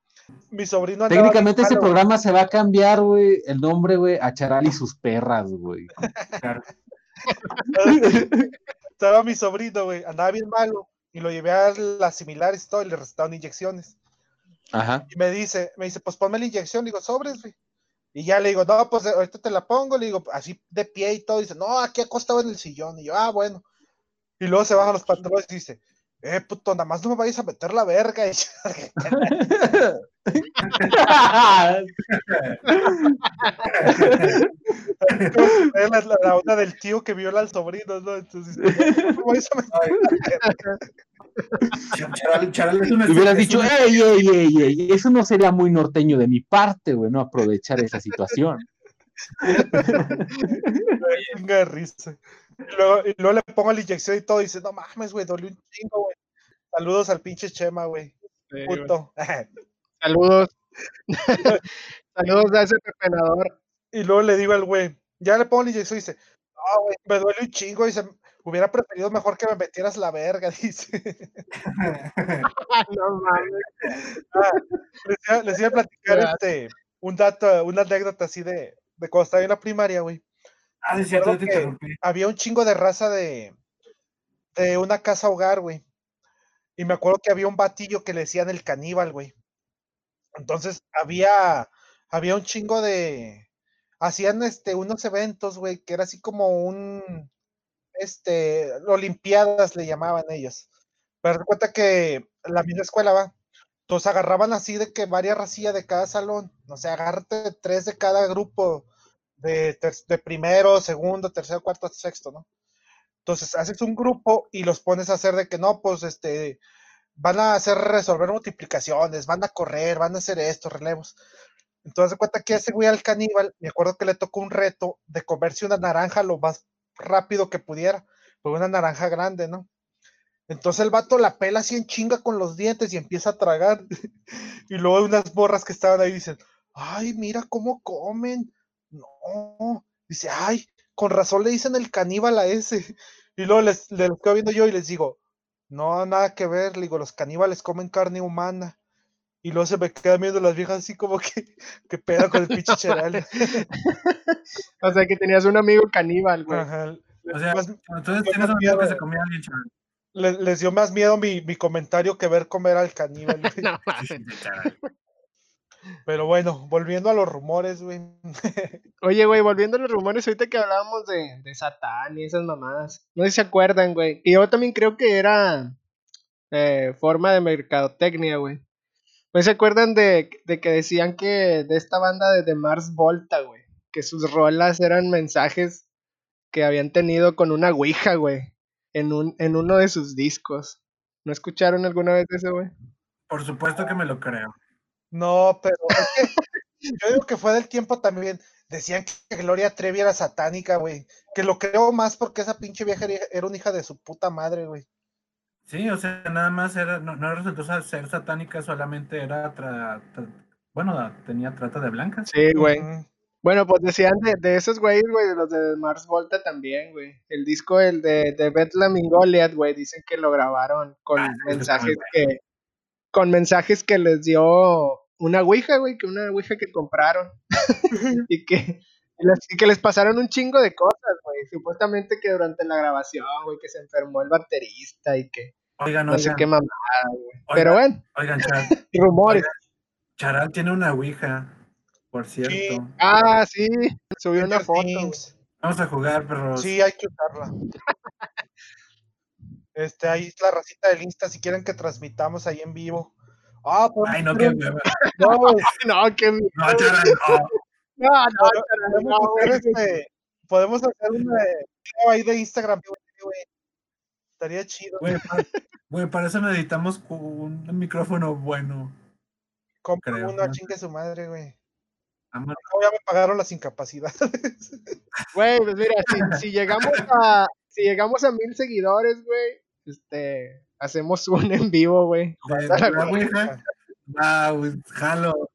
Speaker 1: Mi sobrino
Speaker 2: Técnicamente
Speaker 1: malo,
Speaker 2: programa se va a cambiar, güey, el nombre, güey, a Charal y sus perras, güey.
Speaker 1: Estaba mi sobrino, güey, andaba bien malo y lo llevé a las similares y todo y le recetaron inyecciones.
Speaker 2: Ajá.
Speaker 1: Y me dice, me dice, pues ponme la inyección, le digo, sobres, güey. Y ya le digo, no, pues ahorita te la pongo, le digo, así de pie y todo. dice, no, aquí acostado en el sillón. Y yo, ah, bueno. Y luego se bajan los pantalones y dice, eh, puto, nada más no me vayas a meter la verga. Y la, la, la onda del tío que viola al sobrino, ¿no? Entonces, no me vayas a meter la verga.
Speaker 3: Ch- Charal, Charal es una
Speaker 2: Y hubieras
Speaker 3: es
Speaker 2: dicho,
Speaker 3: una-
Speaker 2: ey, ey, ey, ey, eso no sería muy norteño de mi parte, güey, no aprovechar esa situación.
Speaker 1: De risa. Y luego, y luego le pongo la inyección y todo. Y dice, no mames, güey, dolió un chingo, güey. Saludos al pinche Chema, güey.
Speaker 4: Sí, güey. Saludos. Saludos a ese pepenador.
Speaker 1: Y luego le digo al güey, ya le pongo la inyección y dice, no, güey, me duele un chingo. Dice, hubiera preferido mejor que me metieras la verga, dice.
Speaker 4: no mames.
Speaker 1: les, iba, les iba a platicar este, un dato, una anécdota así de, de cuando estaba en la primaria, güey.
Speaker 3: Ah, sí, es cierto, te interrumpí.
Speaker 1: había un chingo de raza de, de una casa hogar, güey. Y me acuerdo que había un batillo que le decían el caníbal, güey. Entonces había, había un chingo de, hacían este, unos eventos, güey, que era así como un, este, olimpiadas le llamaban ellos. Pero cuenta que la misma escuela va. Entonces agarraban así de que varias racillas de cada salón. No sé, agárrate tres de cada grupo de, de primero, segundo, tercero, cuarto, sexto, ¿no? Entonces haces un grupo y los pones a hacer de que no, pues este, van a hacer resolver multiplicaciones, van a correr, van a hacer esto, relevos. Entonces, de cuenta que ese güey al caníbal, me acuerdo que le tocó un reto de comerse una naranja lo más rápido que pudiera, pero una naranja grande, ¿no? Entonces el vato la pela así en chinga con los dientes y empieza a tragar. y luego unas borras que estaban ahí dicen, ay, mira cómo comen. No, dice, ay, con razón le dicen el caníbal a ese. Y luego les, les quedo viendo yo y les digo, no, nada que ver, le digo, los caníbales comen carne humana. Y luego se me quedan viendo las viejas así como que, que pedo con el pinche cheral.
Speaker 4: O sea que tenías un amigo caníbal, güey.
Speaker 1: Ajá.
Speaker 3: O sea,
Speaker 1: Más-
Speaker 3: entonces tienes un amigo que se comía alguien, chaval.
Speaker 1: les, les dio más miedo mi, mi comentario que ver comer al caníbal. güey.
Speaker 4: No,
Speaker 3: Sí, sí, sí, chaval.
Speaker 1: Pero bueno, volviendo a los rumores, güey.
Speaker 4: Oye, güey, volviendo a los rumores, ahorita que hablábamos de, de Satán y esas mamadas. No sé si se acuerdan, güey. Y yo también creo que era eh, forma de mercadotecnia, güey. Pues se acuerdan de, de que decían que de esta banda de, de Mars Volta, güey. Que sus rolas eran mensajes que habían tenido con una ouija, güey. En, un, en uno de sus discos. ¿No escucharon alguna vez eso, güey?
Speaker 3: Por supuesto que me lo creo.
Speaker 1: No, pero es que yo digo que fue del tiempo también. Decían que Gloria Trevi era satánica, güey. Que lo creo más porque esa pinche vieja era, era una hija de su puta madre, güey.
Speaker 3: Sí, o sea, nada más era, no, no resultó ser satánica, solamente era, tra- tra- bueno, tenía trata de blancas.
Speaker 4: Sí, güey. Bueno, pues decían de, de esos güeyes, güey, de los de Mars Volta también, güey. El disco, el de, de Bethlehem in Goliath, güey, dicen que lo grabaron con
Speaker 3: Ah,
Speaker 4: mensajes que, con mensajes que les dio una ouija, güey, que una ouija que compraron. y que, y que les pasaron un chingo de cosas, güey. Supuestamente que durante la grabación, güey, que se enfermó el baterista y que
Speaker 3: Oigan,
Speaker 4: no sé
Speaker 3: oigan,
Speaker 4: qué mamada, güey.
Speaker 3: Oigan.
Speaker 4: Pero bueno,
Speaker 3: oigan, Char-
Speaker 4: rumores.
Speaker 3: Charal tiene una ouija, por cierto.
Speaker 1: Sí.
Speaker 4: Ah, sí, subió una foto.
Speaker 1: Things.
Speaker 3: Vamos a jugar, perros.
Speaker 1: Sí, hay que usarla. Este, ahí es la racita del Insta si quieren que transmitamos ahí en vivo. Ah, podemos
Speaker 3: Ay, no, qué hueva.
Speaker 1: no, güey,
Speaker 4: No, qué.
Speaker 3: No, Charal, no.
Speaker 4: No, no, no,
Speaker 1: podemos hacer este, podemos hacer un video ahí de Instagram, güey. Estaría chido.
Speaker 3: Güey, para, güey, para eso necesitamos un, micrófono bueno.
Speaker 1: Compra
Speaker 3: creo,
Speaker 1: uno,
Speaker 3: ¿no?
Speaker 1: chingue su madre, güey.
Speaker 3: Vamos,
Speaker 1: No, ya me pagaron las incapacidades.
Speaker 4: Güey, pues mira, si, si llegamos a si llegamos a mil seguidores, güey, este, hacemos un en vivo, güey.
Speaker 3: Wow, jalo.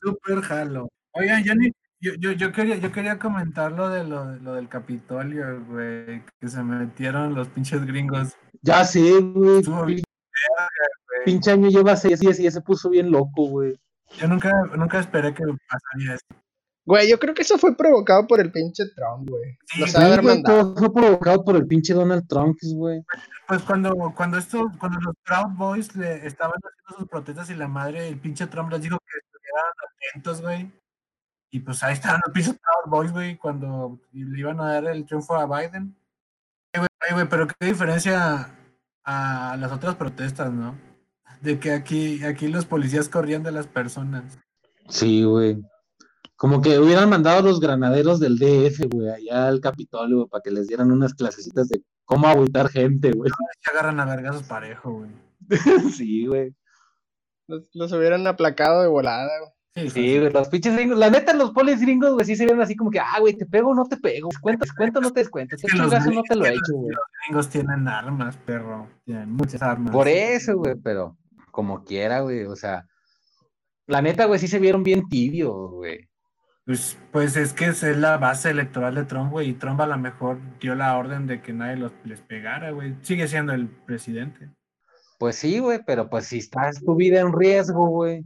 Speaker 3: Super jalo. Oigan, yo, ni- yo, yo, yo quería, yo quería comentar lo, de lo, lo del Capitolio, güey. Que se metieron los pinches gringos.
Speaker 2: Ya sé, güey. Pinche año lleva seis días y ya se puso bien loco, güey.
Speaker 3: Yo nunca, nunca esperé que pasaría esto.
Speaker 4: Güey, yo creo que eso fue provocado por el pinche Trump, güey.
Speaker 3: Sí,
Speaker 4: Los
Speaker 2: güey,
Speaker 4: mandado.
Speaker 2: todo fue provocado por el pinche Donald Trump, güey.
Speaker 3: Pues cuando, cuando esto, cuando los Proud Boys le estaban haciendo sus protestas y la madre, el pinche Trump les dijo que estuvieran atentos, güey. Y pues ahí estaban los pinches Proud Boys, güey, cuando le iban a dar el triunfo a Biden. Ay, güey, ay, güey, pero qué diferencia a las otras protestas, ¿no? De que aquí, aquí los policías corrían de las personas.
Speaker 2: Sí, güey. Como que hubieran mandado a los granaderos del DF, güey, allá al Capitolio, güey, para que les dieran unas clasecitas de cómo agüitar gente, güey.
Speaker 3: Se agarran a vergazos parejo, güey.
Speaker 2: Sí, güey.
Speaker 4: Los, los hubieran aplacado de volada, güey.
Speaker 3: Sí,
Speaker 2: Sí, güey, los pinches gringos. La neta, los polis gringos, güey, sí se ven así como que, ah, güey, te pego o no te pego. Cuenta, cuenta o no te descuento.
Speaker 3: Es
Speaker 2: Este chingazo no te lo he hecho, güey.
Speaker 3: Los gringos tienen armas, perro. Tienen muchas armas.
Speaker 2: Por eso, güey, pero como quiera, güey, o sea. La neta, güey, sí se vieron bien tibios, güey.
Speaker 3: Pues, pues es que es la base electoral de Trump, güey, y Trump a lo mejor dio la orden de que nadie los, les pegara, güey. Sigue siendo el presidente.
Speaker 2: Pues sí, güey, pero pues si estás tu vida en riesgo, güey.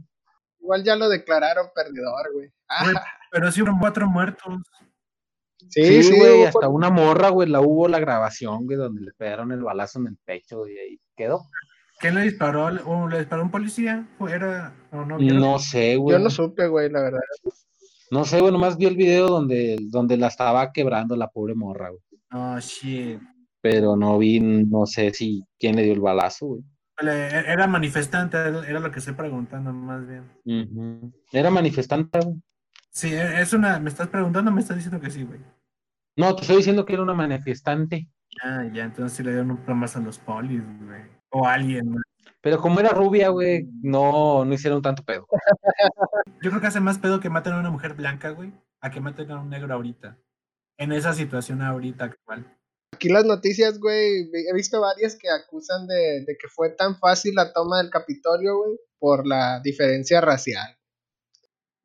Speaker 4: Igual ya lo declararon perdedor, güey. Ah,
Speaker 3: Pero sí hubo cuatro muertos.
Speaker 4: sí,
Speaker 2: Sí,
Speaker 4: sí,
Speaker 2: güey, hasta
Speaker 4: por-
Speaker 2: una morra, güey, la hubo la grabación, güey, donde le pegaron el balazo en el pecho y ahí quedó.
Speaker 3: ¿Quién le disparó? ¿O le disparó un policía? ¿O era? ¿O no?
Speaker 2: No sé, güey.
Speaker 4: Yo no supe, güey, la verdad.
Speaker 2: No sé, güey, nomás vi el video donde, donde la estaba quebrando la pobre morra, güey.
Speaker 3: Oh, shit.
Speaker 2: Pero no vi, no sé si quién le dio el balazo, güey.
Speaker 3: Le- Era manifestante, era lo que estoy preguntando más bien.
Speaker 2: Era manifestante, güey.
Speaker 3: Sí, e, es una. ¿Me estás preguntando me estás diciendo que sí, güey?
Speaker 2: No, te estoy diciendo que era una manifestante.
Speaker 3: Ah, ya, entonces sí le dieron un plomazo a los polis, güey. O alguien, güey.
Speaker 2: Pero como era rubia, güey, no, no hicieron tanto pedo.
Speaker 3: Yo creo que hace más pedo que maten a una mujer blanca, güey, a que maten a un negro ahorita. En esa situación ahorita actual.
Speaker 4: Aquí las noticias, güey, he visto varias que acusan de, de que fue tan fácil la toma del Capitolio, güey, por la diferencia racial.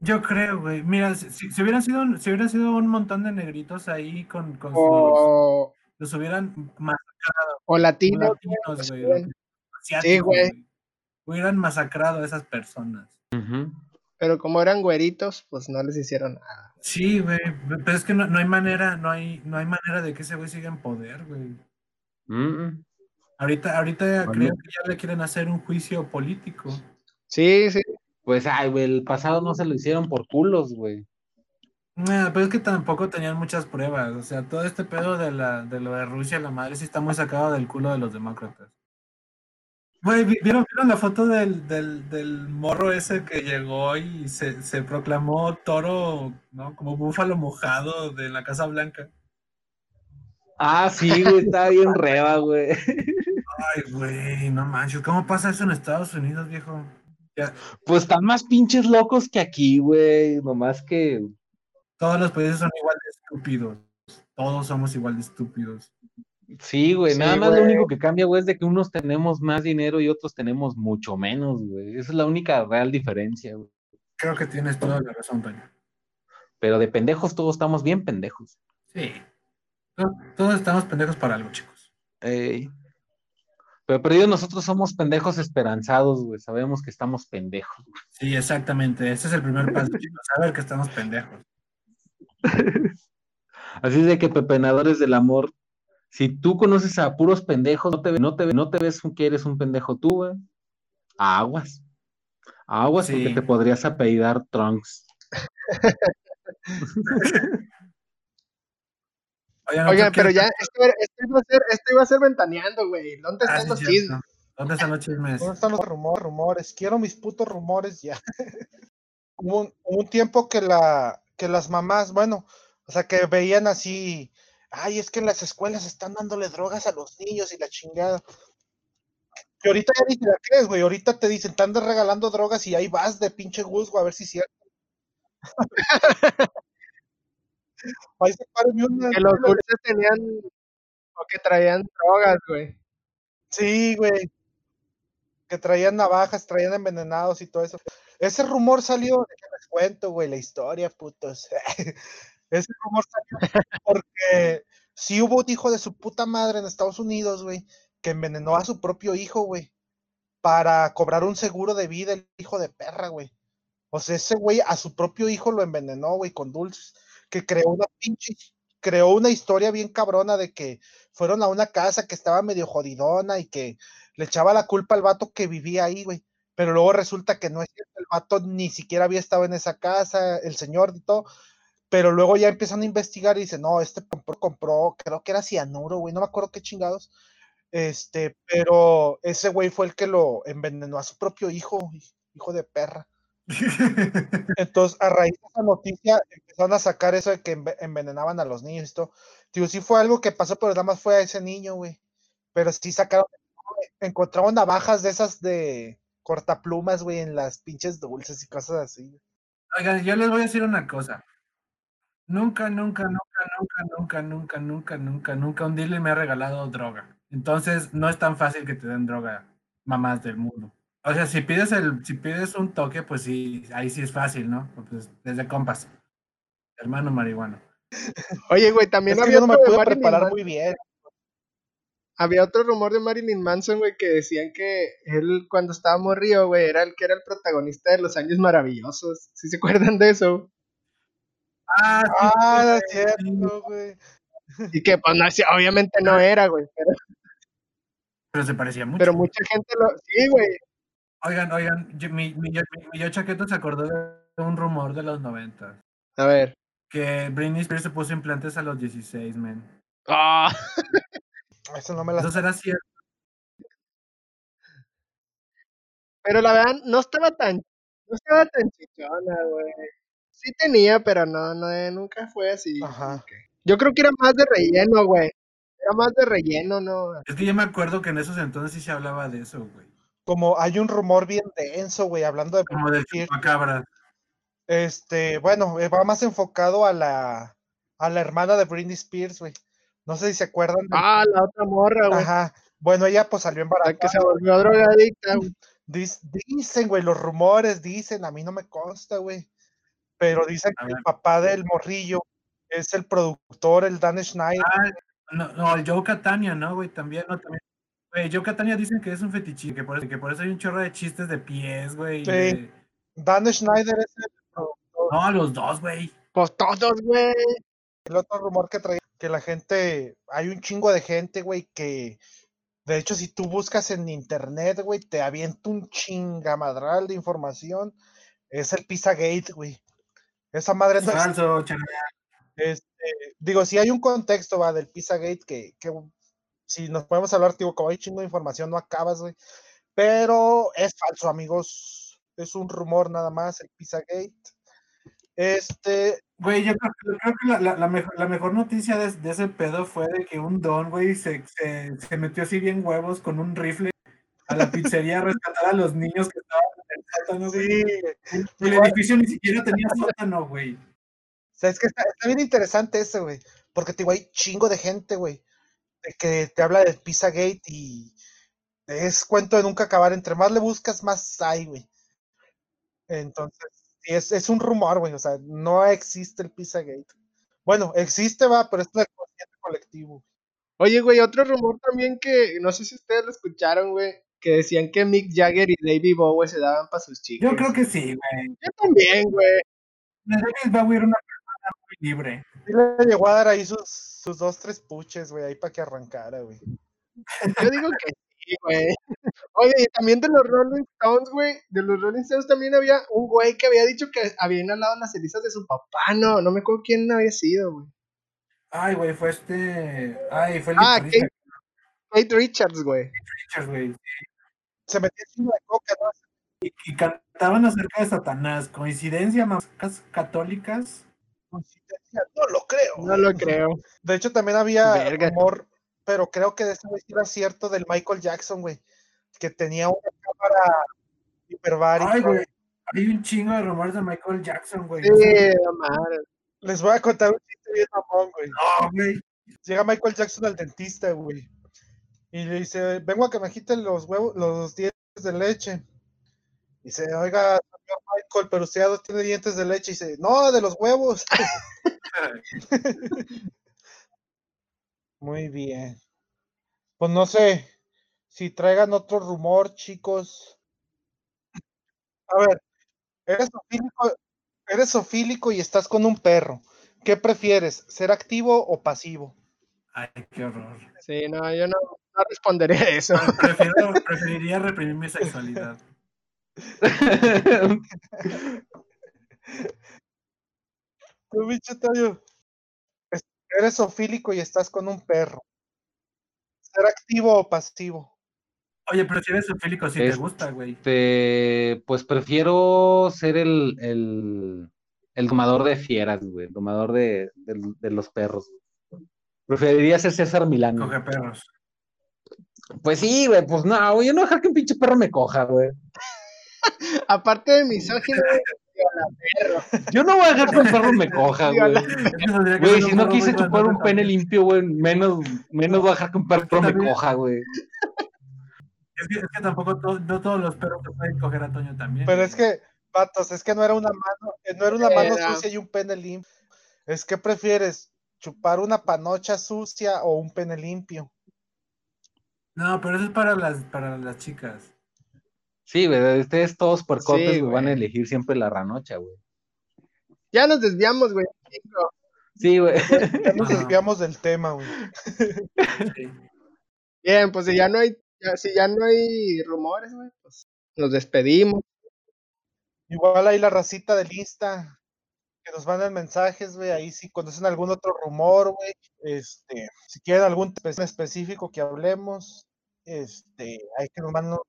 Speaker 3: Yo creo, güey. Mira, si, hubieran sido, un- si hubieran sido un montón de negritos ahí con, con sus,
Speaker 4: O,
Speaker 3: los hubieran masacrado,
Speaker 4: o latinos,
Speaker 3: latinos, güey, asiáticos,
Speaker 4: güey.
Speaker 3: Hubieran masacrado a esas personas.
Speaker 4: Pero como eran güeritos, pues no les hicieron nada.
Speaker 3: Sí, güey, pero es que no, no hay manera, no hay, no hay manera de que ese güey siga en poder, güey. Ahorita, ahorita
Speaker 2: Bueno.
Speaker 3: creo que ya le quieren hacer un juicio político.
Speaker 4: Sí, sí.
Speaker 2: Pues, ay, güey, el pasado no se lo hicieron por culos, güey.
Speaker 3: Nah, pero es que tampoco tenían muchas pruebas. O sea, todo este pedo de, la, de lo de Rusia, la madre sí está muy sacado del culo de los demócratas. Güey, ¿vi- ¿vieron, vieron la foto del, del, del morro ese que llegó y se, se proclamó toro, ¿no? Como búfalo mojado de la Casa Blanca.
Speaker 2: Ah, sí, güey, está bien reba, güey.
Speaker 3: Ay, güey, no manches. ¿Cómo pasa eso en Estados Unidos, viejo? Ya,
Speaker 2: Pues están más pinches locos que aquí, güey. Nomás que.
Speaker 3: todos los países son igual de estúpidos. Todos somos igual de estúpidos.
Speaker 2: Sí, güey.
Speaker 4: Sí,
Speaker 2: Nada más
Speaker 4: güey.
Speaker 2: lo único que cambia, güey, es de que unos tenemos más dinero y otros tenemos mucho menos, güey. Esa es la única real diferencia, güey.
Speaker 3: Creo que tienes toda la razón, Toño.
Speaker 2: Pero de pendejos todos estamos bien pendejos.
Speaker 3: Sí. To- Todos estamos pendejos para algo, chicos.
Speaker 2: Ey. Pero perdido nosotros somos pendejos esperanzados, güey. Sabemos que estamos pendejos. güey.
Speaker 3: Sí, exactamente. Ese es el primer paso, chicos. Saber que estamos pendejos.
Speaker 2: Así de que pepenadores del amor, si tú conoces a puros pendejos, no te, no te, no te ves que eres un pendejo tú, güey. Aguas. Aguas
Speaker 3: Sí.
Speaker 2: porque te podrías apellidar Trunks.
Speaker 3: Oigan,
Speaker 4: Oigan,
Speaker 3: ¿otro
Speaker 4: pero ya, esto, iba a ser, esto iba a ser ventaneando, güey. ¿Dónde
Speaker 3: Ah,
Speaker 4: están los chismes?
Speaker 3: ¿Dónde están los chismes?
Speaker 1: ¿Dónde están los rumores? rumores? Quiero mis putos rumores ya. hubo, un, hubo un tiempo que la que las mamás, bueno, o sea, que veían así, ay, es que en las escuelas están dándole drogas a los niños y la chingada. Que ahorita ya ni te la crees, güey. Ahorita te dicen, te andas regalando drogas y ahí vas de pinche Guzgo a ver si es cierto. Ahí se una.
Speaker 4: Que los dulces tenían o que traían drogas, güey.
Speaker 1: Sí, güey. Que traían navajas, traían envenenados y todo eso. Ese rumor salió, que les cuento, güey, la historia, putos. Ese rumor salió porque sí hubo un hijo de su puta madre en Estados Unidos, güey, que envenenó a su propio hijo, güey, para cobrar un seguro de vida, el hijo de perra, güey. O sea, ese güey a su propio hijo lo envenenó, güey, con dulces, que creó una pinche, creó una historia bien cabrona de que fueron a una casa que estaba medio jodidona y que le echaba la culpa al vato que vivía ahí, güey. Pero luego resulta que no es cierto, el vato ni siquiera había estado en esa casa, el señor y todo. Pero luego ya empiezan a investigar y dicen, no, este compró, compró, creo que era cianuro, güey, no me acuerdo qué chingados. Este, pero ese güey fue el que lo envenenó a su propio hijo, hijo de perra. Entonces, a raíz de esa noticia, empezaron a sacar eso de que enve- envenenaban a los niños y esto. Digo, sí fue algo que pasó, pero nada más fue a ese niño, güey. Pero sí sacaron, encontraron navajas de esas de cortaplumas, güey, en las pinches dulces y cosas así.
Speaker 3: Oigan, yo les voy a decir una cosa. Nunca, nunca, nunca, nunca, nunca, nunca, nunca, nunca, nunca un dealer me ha regalado droga. Entonces, no es tan fácil que te den droga, mamás del mundo. O sea, si pides el, si pides un toque, pues sí, ahí sí es fácil, ¿no? Pues desde compas. Hermano marihuano.
Speaker 4: Oye, güey, también
Speaker 1: Es que
Speaker 4: había
Speaker 1: yo no me
Speaker 4: otro de
Speaker 1: pude preparar
Speaker 4: Manson.
Speaker 1: muy bien.
Speaker 4: Había otro rumor de Marilyn Manson, güey, que decían que él cuando estaba morrido, güey, era el que era el protagonista de los años maravillosos. ¿Sí se acuerdan de eso?
Speaker 3: Ah, sí,
Speaker 1: Ah, es cierto, güey.
Speaker 4: Y que, pues, no, obviamente no era, güey. Pero,
Speaker 3: pero se parecía mucho.
Speaker 4: pero mucha gente lo. Sí, güey.
Speaker 3: Oigan, oigan, yo- mi, mi, yo- mi- mi yo chaqueto se acordó de un rumor de los 90.
Speaker 4: A ver.
Speaker 3: Que Britney Spears se puso implantes a los 16, men.
Speaker 4: Ah,
Speaker 1: Eso no me la
Speaker 3: Eso será cierto.
Speaker 4: pero la verdad, no estaba tan. No estaba tan chichona, güey. Sí tenía, pero no, no, eh, nunca fue así.
Speaker 1: Ajá.
Speaker 4: Yo creo que era más de relleno, güey. Era más de relleno, ¿no?
Speaker 3: Es que yo me acuerdo que en esos entonces sí se hablaba de eso, güey.
Speaker 1: Como hay un rumor bien denso, güey, hablando de
Speaker 3: Como
Speaker 1: Spears,
Speaker 3: chupacabra.
Speaker 1: Este, bueno, eh, va más enfocado a la, a la hermana de Britney Spears, güey. No sé si se acuerdan. de-
Speaker 4: Ah, la otra morra, güey.
Speaker 1: Ajá. Bueno, ella pues salió
Speaker 4: La
Speaker 1: embarazada.
Speaker 4: que se volvió drogadicta, güey.
Speaker 1: Dicen, güey, los rumores dicen, a mí no me consta, güey. Pero dicen que el papá del morrillo es el productor, el Dan Schneider.
Speaker 3: Ah, no, no, el Joe Catania, ¿no, güey? También, ¿no? También. Güey, Joe Catania dicen que es un fetichista, que por, eso, que por eso hay un chorro de chistes de pies, güey. y
Speaker 1: Sí.
Speaker 3: de-
Speaker 1: Dan Schneider es el productor.
Speaker 3: No, los dos, güey.
Speaker 4: Pues todos, güey.
Speaker 1: El otro rumor que traía, que la gente, hay un chingo de gente, güey, que de hecho si tú buscas en internet, güey, te avienta un chingamadral de información. Es el Pizzagate, güey. Esa madre es,
Speaker 3: Falso,
Speaker 1: este, digo, si hay un contexto, va, del Pizzagate que, que si nos podemos hablar, digo, como hay chingo de información, no acabas, güey. Pero es falso, amigos. Es un rumor nada más, el Pizzagate. Este,
Speaker 3: Güey, yo creo, yo creo que la, la- la mejor, la mejor noticia de, de ese pedo fue de que un don, güey, se, se, se metió así bien huevos con un rifle a la pizzería a rescatar a los niños que estaban sótano, güey.
Speaker 1: sí,
Speaker 3: El edificio ni siquiera tenía sótano, güey.
Speaker 1: O sea, es que está, está bien interesante eso, güey. Porque te digo, hay chingo de gente, güey. De que te habla del Pizzagate y es cuento de nunca acabar. Entre más le buscas, más hay, güey. Entonces, sí, es, es un rumor, güey. O sea, no existe el Pizzagate. Bueno, existe, va, pero es consciente colectivo.
Speaker 4: Oye, güey, otro rumor también que no sé si ustedes lo escucharon, güey, que decían que Mick Jagger y David Bowie se daban para sus chicas.
Speaker 3: Yo creo que sí, güey.
Speaker 4: Yo también, güey.
Speaker 3: David Bowie era una persona muy libre.
Speaker 1: Sí le llegó a dar ahí sus, sus dos, tres puches, güey, ahí para que arrancara, güey.
Speaker 4: Yo digo que sí, güey. Oye, y también de los Rolling Stones, güey. De los Rolling Stones también había un güey que había dicho que había inhalado las cenizas de su papá. No, no me acuerdo quién había sido, güey.
Speaker 3: Ay, güey, fue este. Ay, fue el
Speaker 4: Ah, Kate Richards, güey.
Speaker 3: Richards, güey.
Speaker 1: Se metió chingo de coca, ¿no?
Speaker 3: Y, y cantaban acerca de Satanás. Coincidencia, más católicas.
Speaker 1: Coincidencia, No lo creo.
Speaker 4: No lo creo.
Speaker 1: De hecho, también había
Speaker 4: Verga.
Speaker 1: rumor, pero creo que de güey sí era cierto del Michael Jackson, güey, que tenía una cámara hiperbárica.
Speaker 3: Ay, güey. Hay un chingo de rumores de Michael Jackson, güey.
Speaker 4: Sí, mames.
Speaker 1: Les voy a contar un chiste bien mamón, güey.
Speaker 3: No, güey.
Speaker 1: Llega Michael Jackson al dentista, güey, y le dice, vengo a que me quiten los huevos, los dientes de leche. Dice, oiga, señor Michael, pero usted ya no tiene dientes de leche. Y dice, no, de los huevos. Muy bien. Pues no sé si traigan otro rumor, chicos. A ver, eres sofílico, eres sofílico y estás con un perro. ¿Qué prefieres, ser activo o pasivo?
Speaker 3: Ay, qué horror.
Speaker 4: Sí, no, yo no, no responderé a eso.
Speaker 3: Prefiero, preferiría reprimir mi sexualidad.
Speaker 1: Tú, bicho eres sofílico y estás con un perro. ¿Ser activo o pasivo?
Speaker 3: Oye, pero si eres sofílico, si te
Speaker 2: Este-
Speaker 3: gusta, güey.
Speaker 2: Pues prefiero ser el, el, el domador de fieras, güey, el domador de, de- de los perros. Preferiría ser César Milán.
Speaker 3: Coge perros.
Speaker 2: Pues sí, güey, pues no, güey, yo no dejar que un pinche perro me coja, güey.
Speaker 4: Aparte de misógino,
Speaker 2: Yo no voy a dejar que un perro me coja, güey. Güey, si no quise chupar un pene limpio, güey, menos, menos voy a dejar que un perro me coja, güey.
Speaker 3: Es que, es que tampoco to- no todos los perros se pueden coger a Toño también.
Speaker 1: Pero es que, vatos, es que no era una mano, eh, no era una mano
Speaker 4: Era.
Speaker 1: sucia y un pene limpio. Es que prefieres chupar una panocha sucia o un pene limpio.
Speaker 3: No, pero eso es para las, para las chicas.
Speaker 2: Sí, güey, ustedes todos puercotes
Speaker 4: Sí,
Speaker 2: güey, van a elegir siempre la ranocha, güey.
Speaker 4: ya nos desviamos, güey.
Speaker 2: Sí, güey.
Speaker 1: Ya nos
Speaker 3: Ajá.
Speaker 1: desviamos del tema, güey.
Speaker 3: Sí.
Speaker 4: Bien, pues si ya no hay, ya- si ya no hay rumores, güey, pues nos despedimos.
Speaker 1: Igual ahí la racita del Insta, que nos mandan mensajes, güey, ahí si conocen algún otro rumor, güey, este, si quieren algún tema específico que hablemos, este, hay que video.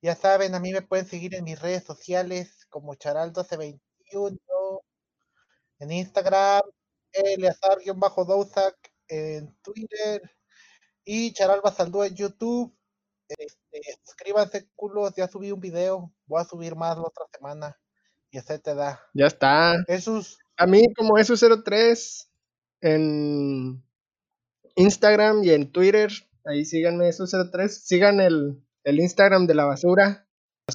Speaker 1: Ya saben, a mí me pueden seguir en mis redes sociales como Charal1221, en Instagram, Eleazar-Douzac en Twitter y Charal Basaldúa en YouTube. Este, suscríbanse, culos, ya subí un video, voy a subir más la otra semana y ese te da.
Speaker 4: Ya está.
Speaker 1: Jesús,
Speaker 4: A mí como eso03 en Instagram y en Twitter. Ahí síganme eso03. Sigan el, el Instagram de la basura.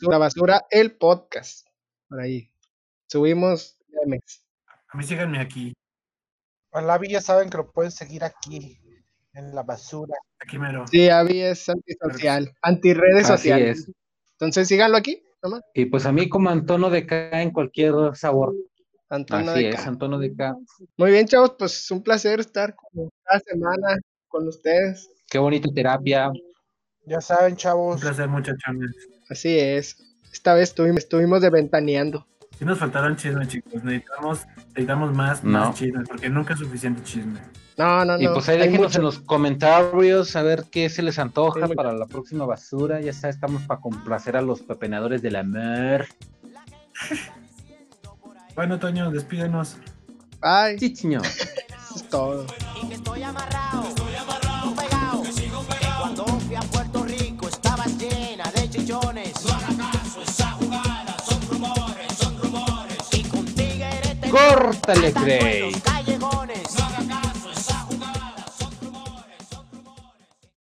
Speaker 4: La basura, el podcast. Por ahí. subimos memes.
Speaker 3: A mí síganme aquí,
Speaker 1: A Lavi ya saben que lo pueden seguir aquí, en la basura.
Speaker 3: aquí mero.
Speaker 4: Sí, Avi es antisocial, antirredes
Speaker 2: Así
Speaker 4: sociales.
Speaker 2: es.
Speaker 4: Entonces síganlo aquí, nomás.
Speaker 2: Y pues a mí como Antono de K en cualquier sabor.
Speaker 4: Antonio
Speaker 2: Así
Speaker 4: de
Speaker 2: es,
Speaker 4: Ca.
Speaker 2: Antono de K.
Speaker 4: Muy bien, chavos, pues es un placer estar como cada semana con ustedes.
Speaker 2: Qué bonita terapia.
Speaker 1: Ya saben,
Speaker 3: Un
Speaker 1: chavos.
Speaker 3: placer, muchachones.
Speaker 4: Así es. Esta vez estuvimos, estuvimos de ventaneando.
Speaker 3: Sí nos faltaron chismes, chicos. Necesitamos, necesitamos más,
Speaker 2: No.
Speaker 3: más chismes, porque nunca es suficiente chisme.
Speaker 4: No, no, no.
Speaker 2: Y pues ahí
Speaker 4: hay
Speaker 2: déjenos
Speaker 4: mucho.
Speaker 2: en los comentarios a ver qué se les antoja
Speaker 4: Sí,
Speaker 2: para la próxima basura. Ya está, estamos para complacer a los pepenadores de la mer.
Speaker 3: Bueno, Toño, despídenos.
Speaker 4: Bye.
Speaker 2: Sí, señor.
Speaker 4: Eso es todo.
Speaker 5: y que estoy amarrado,
Speaker 2: Córtale,
Speaker 5: buenos,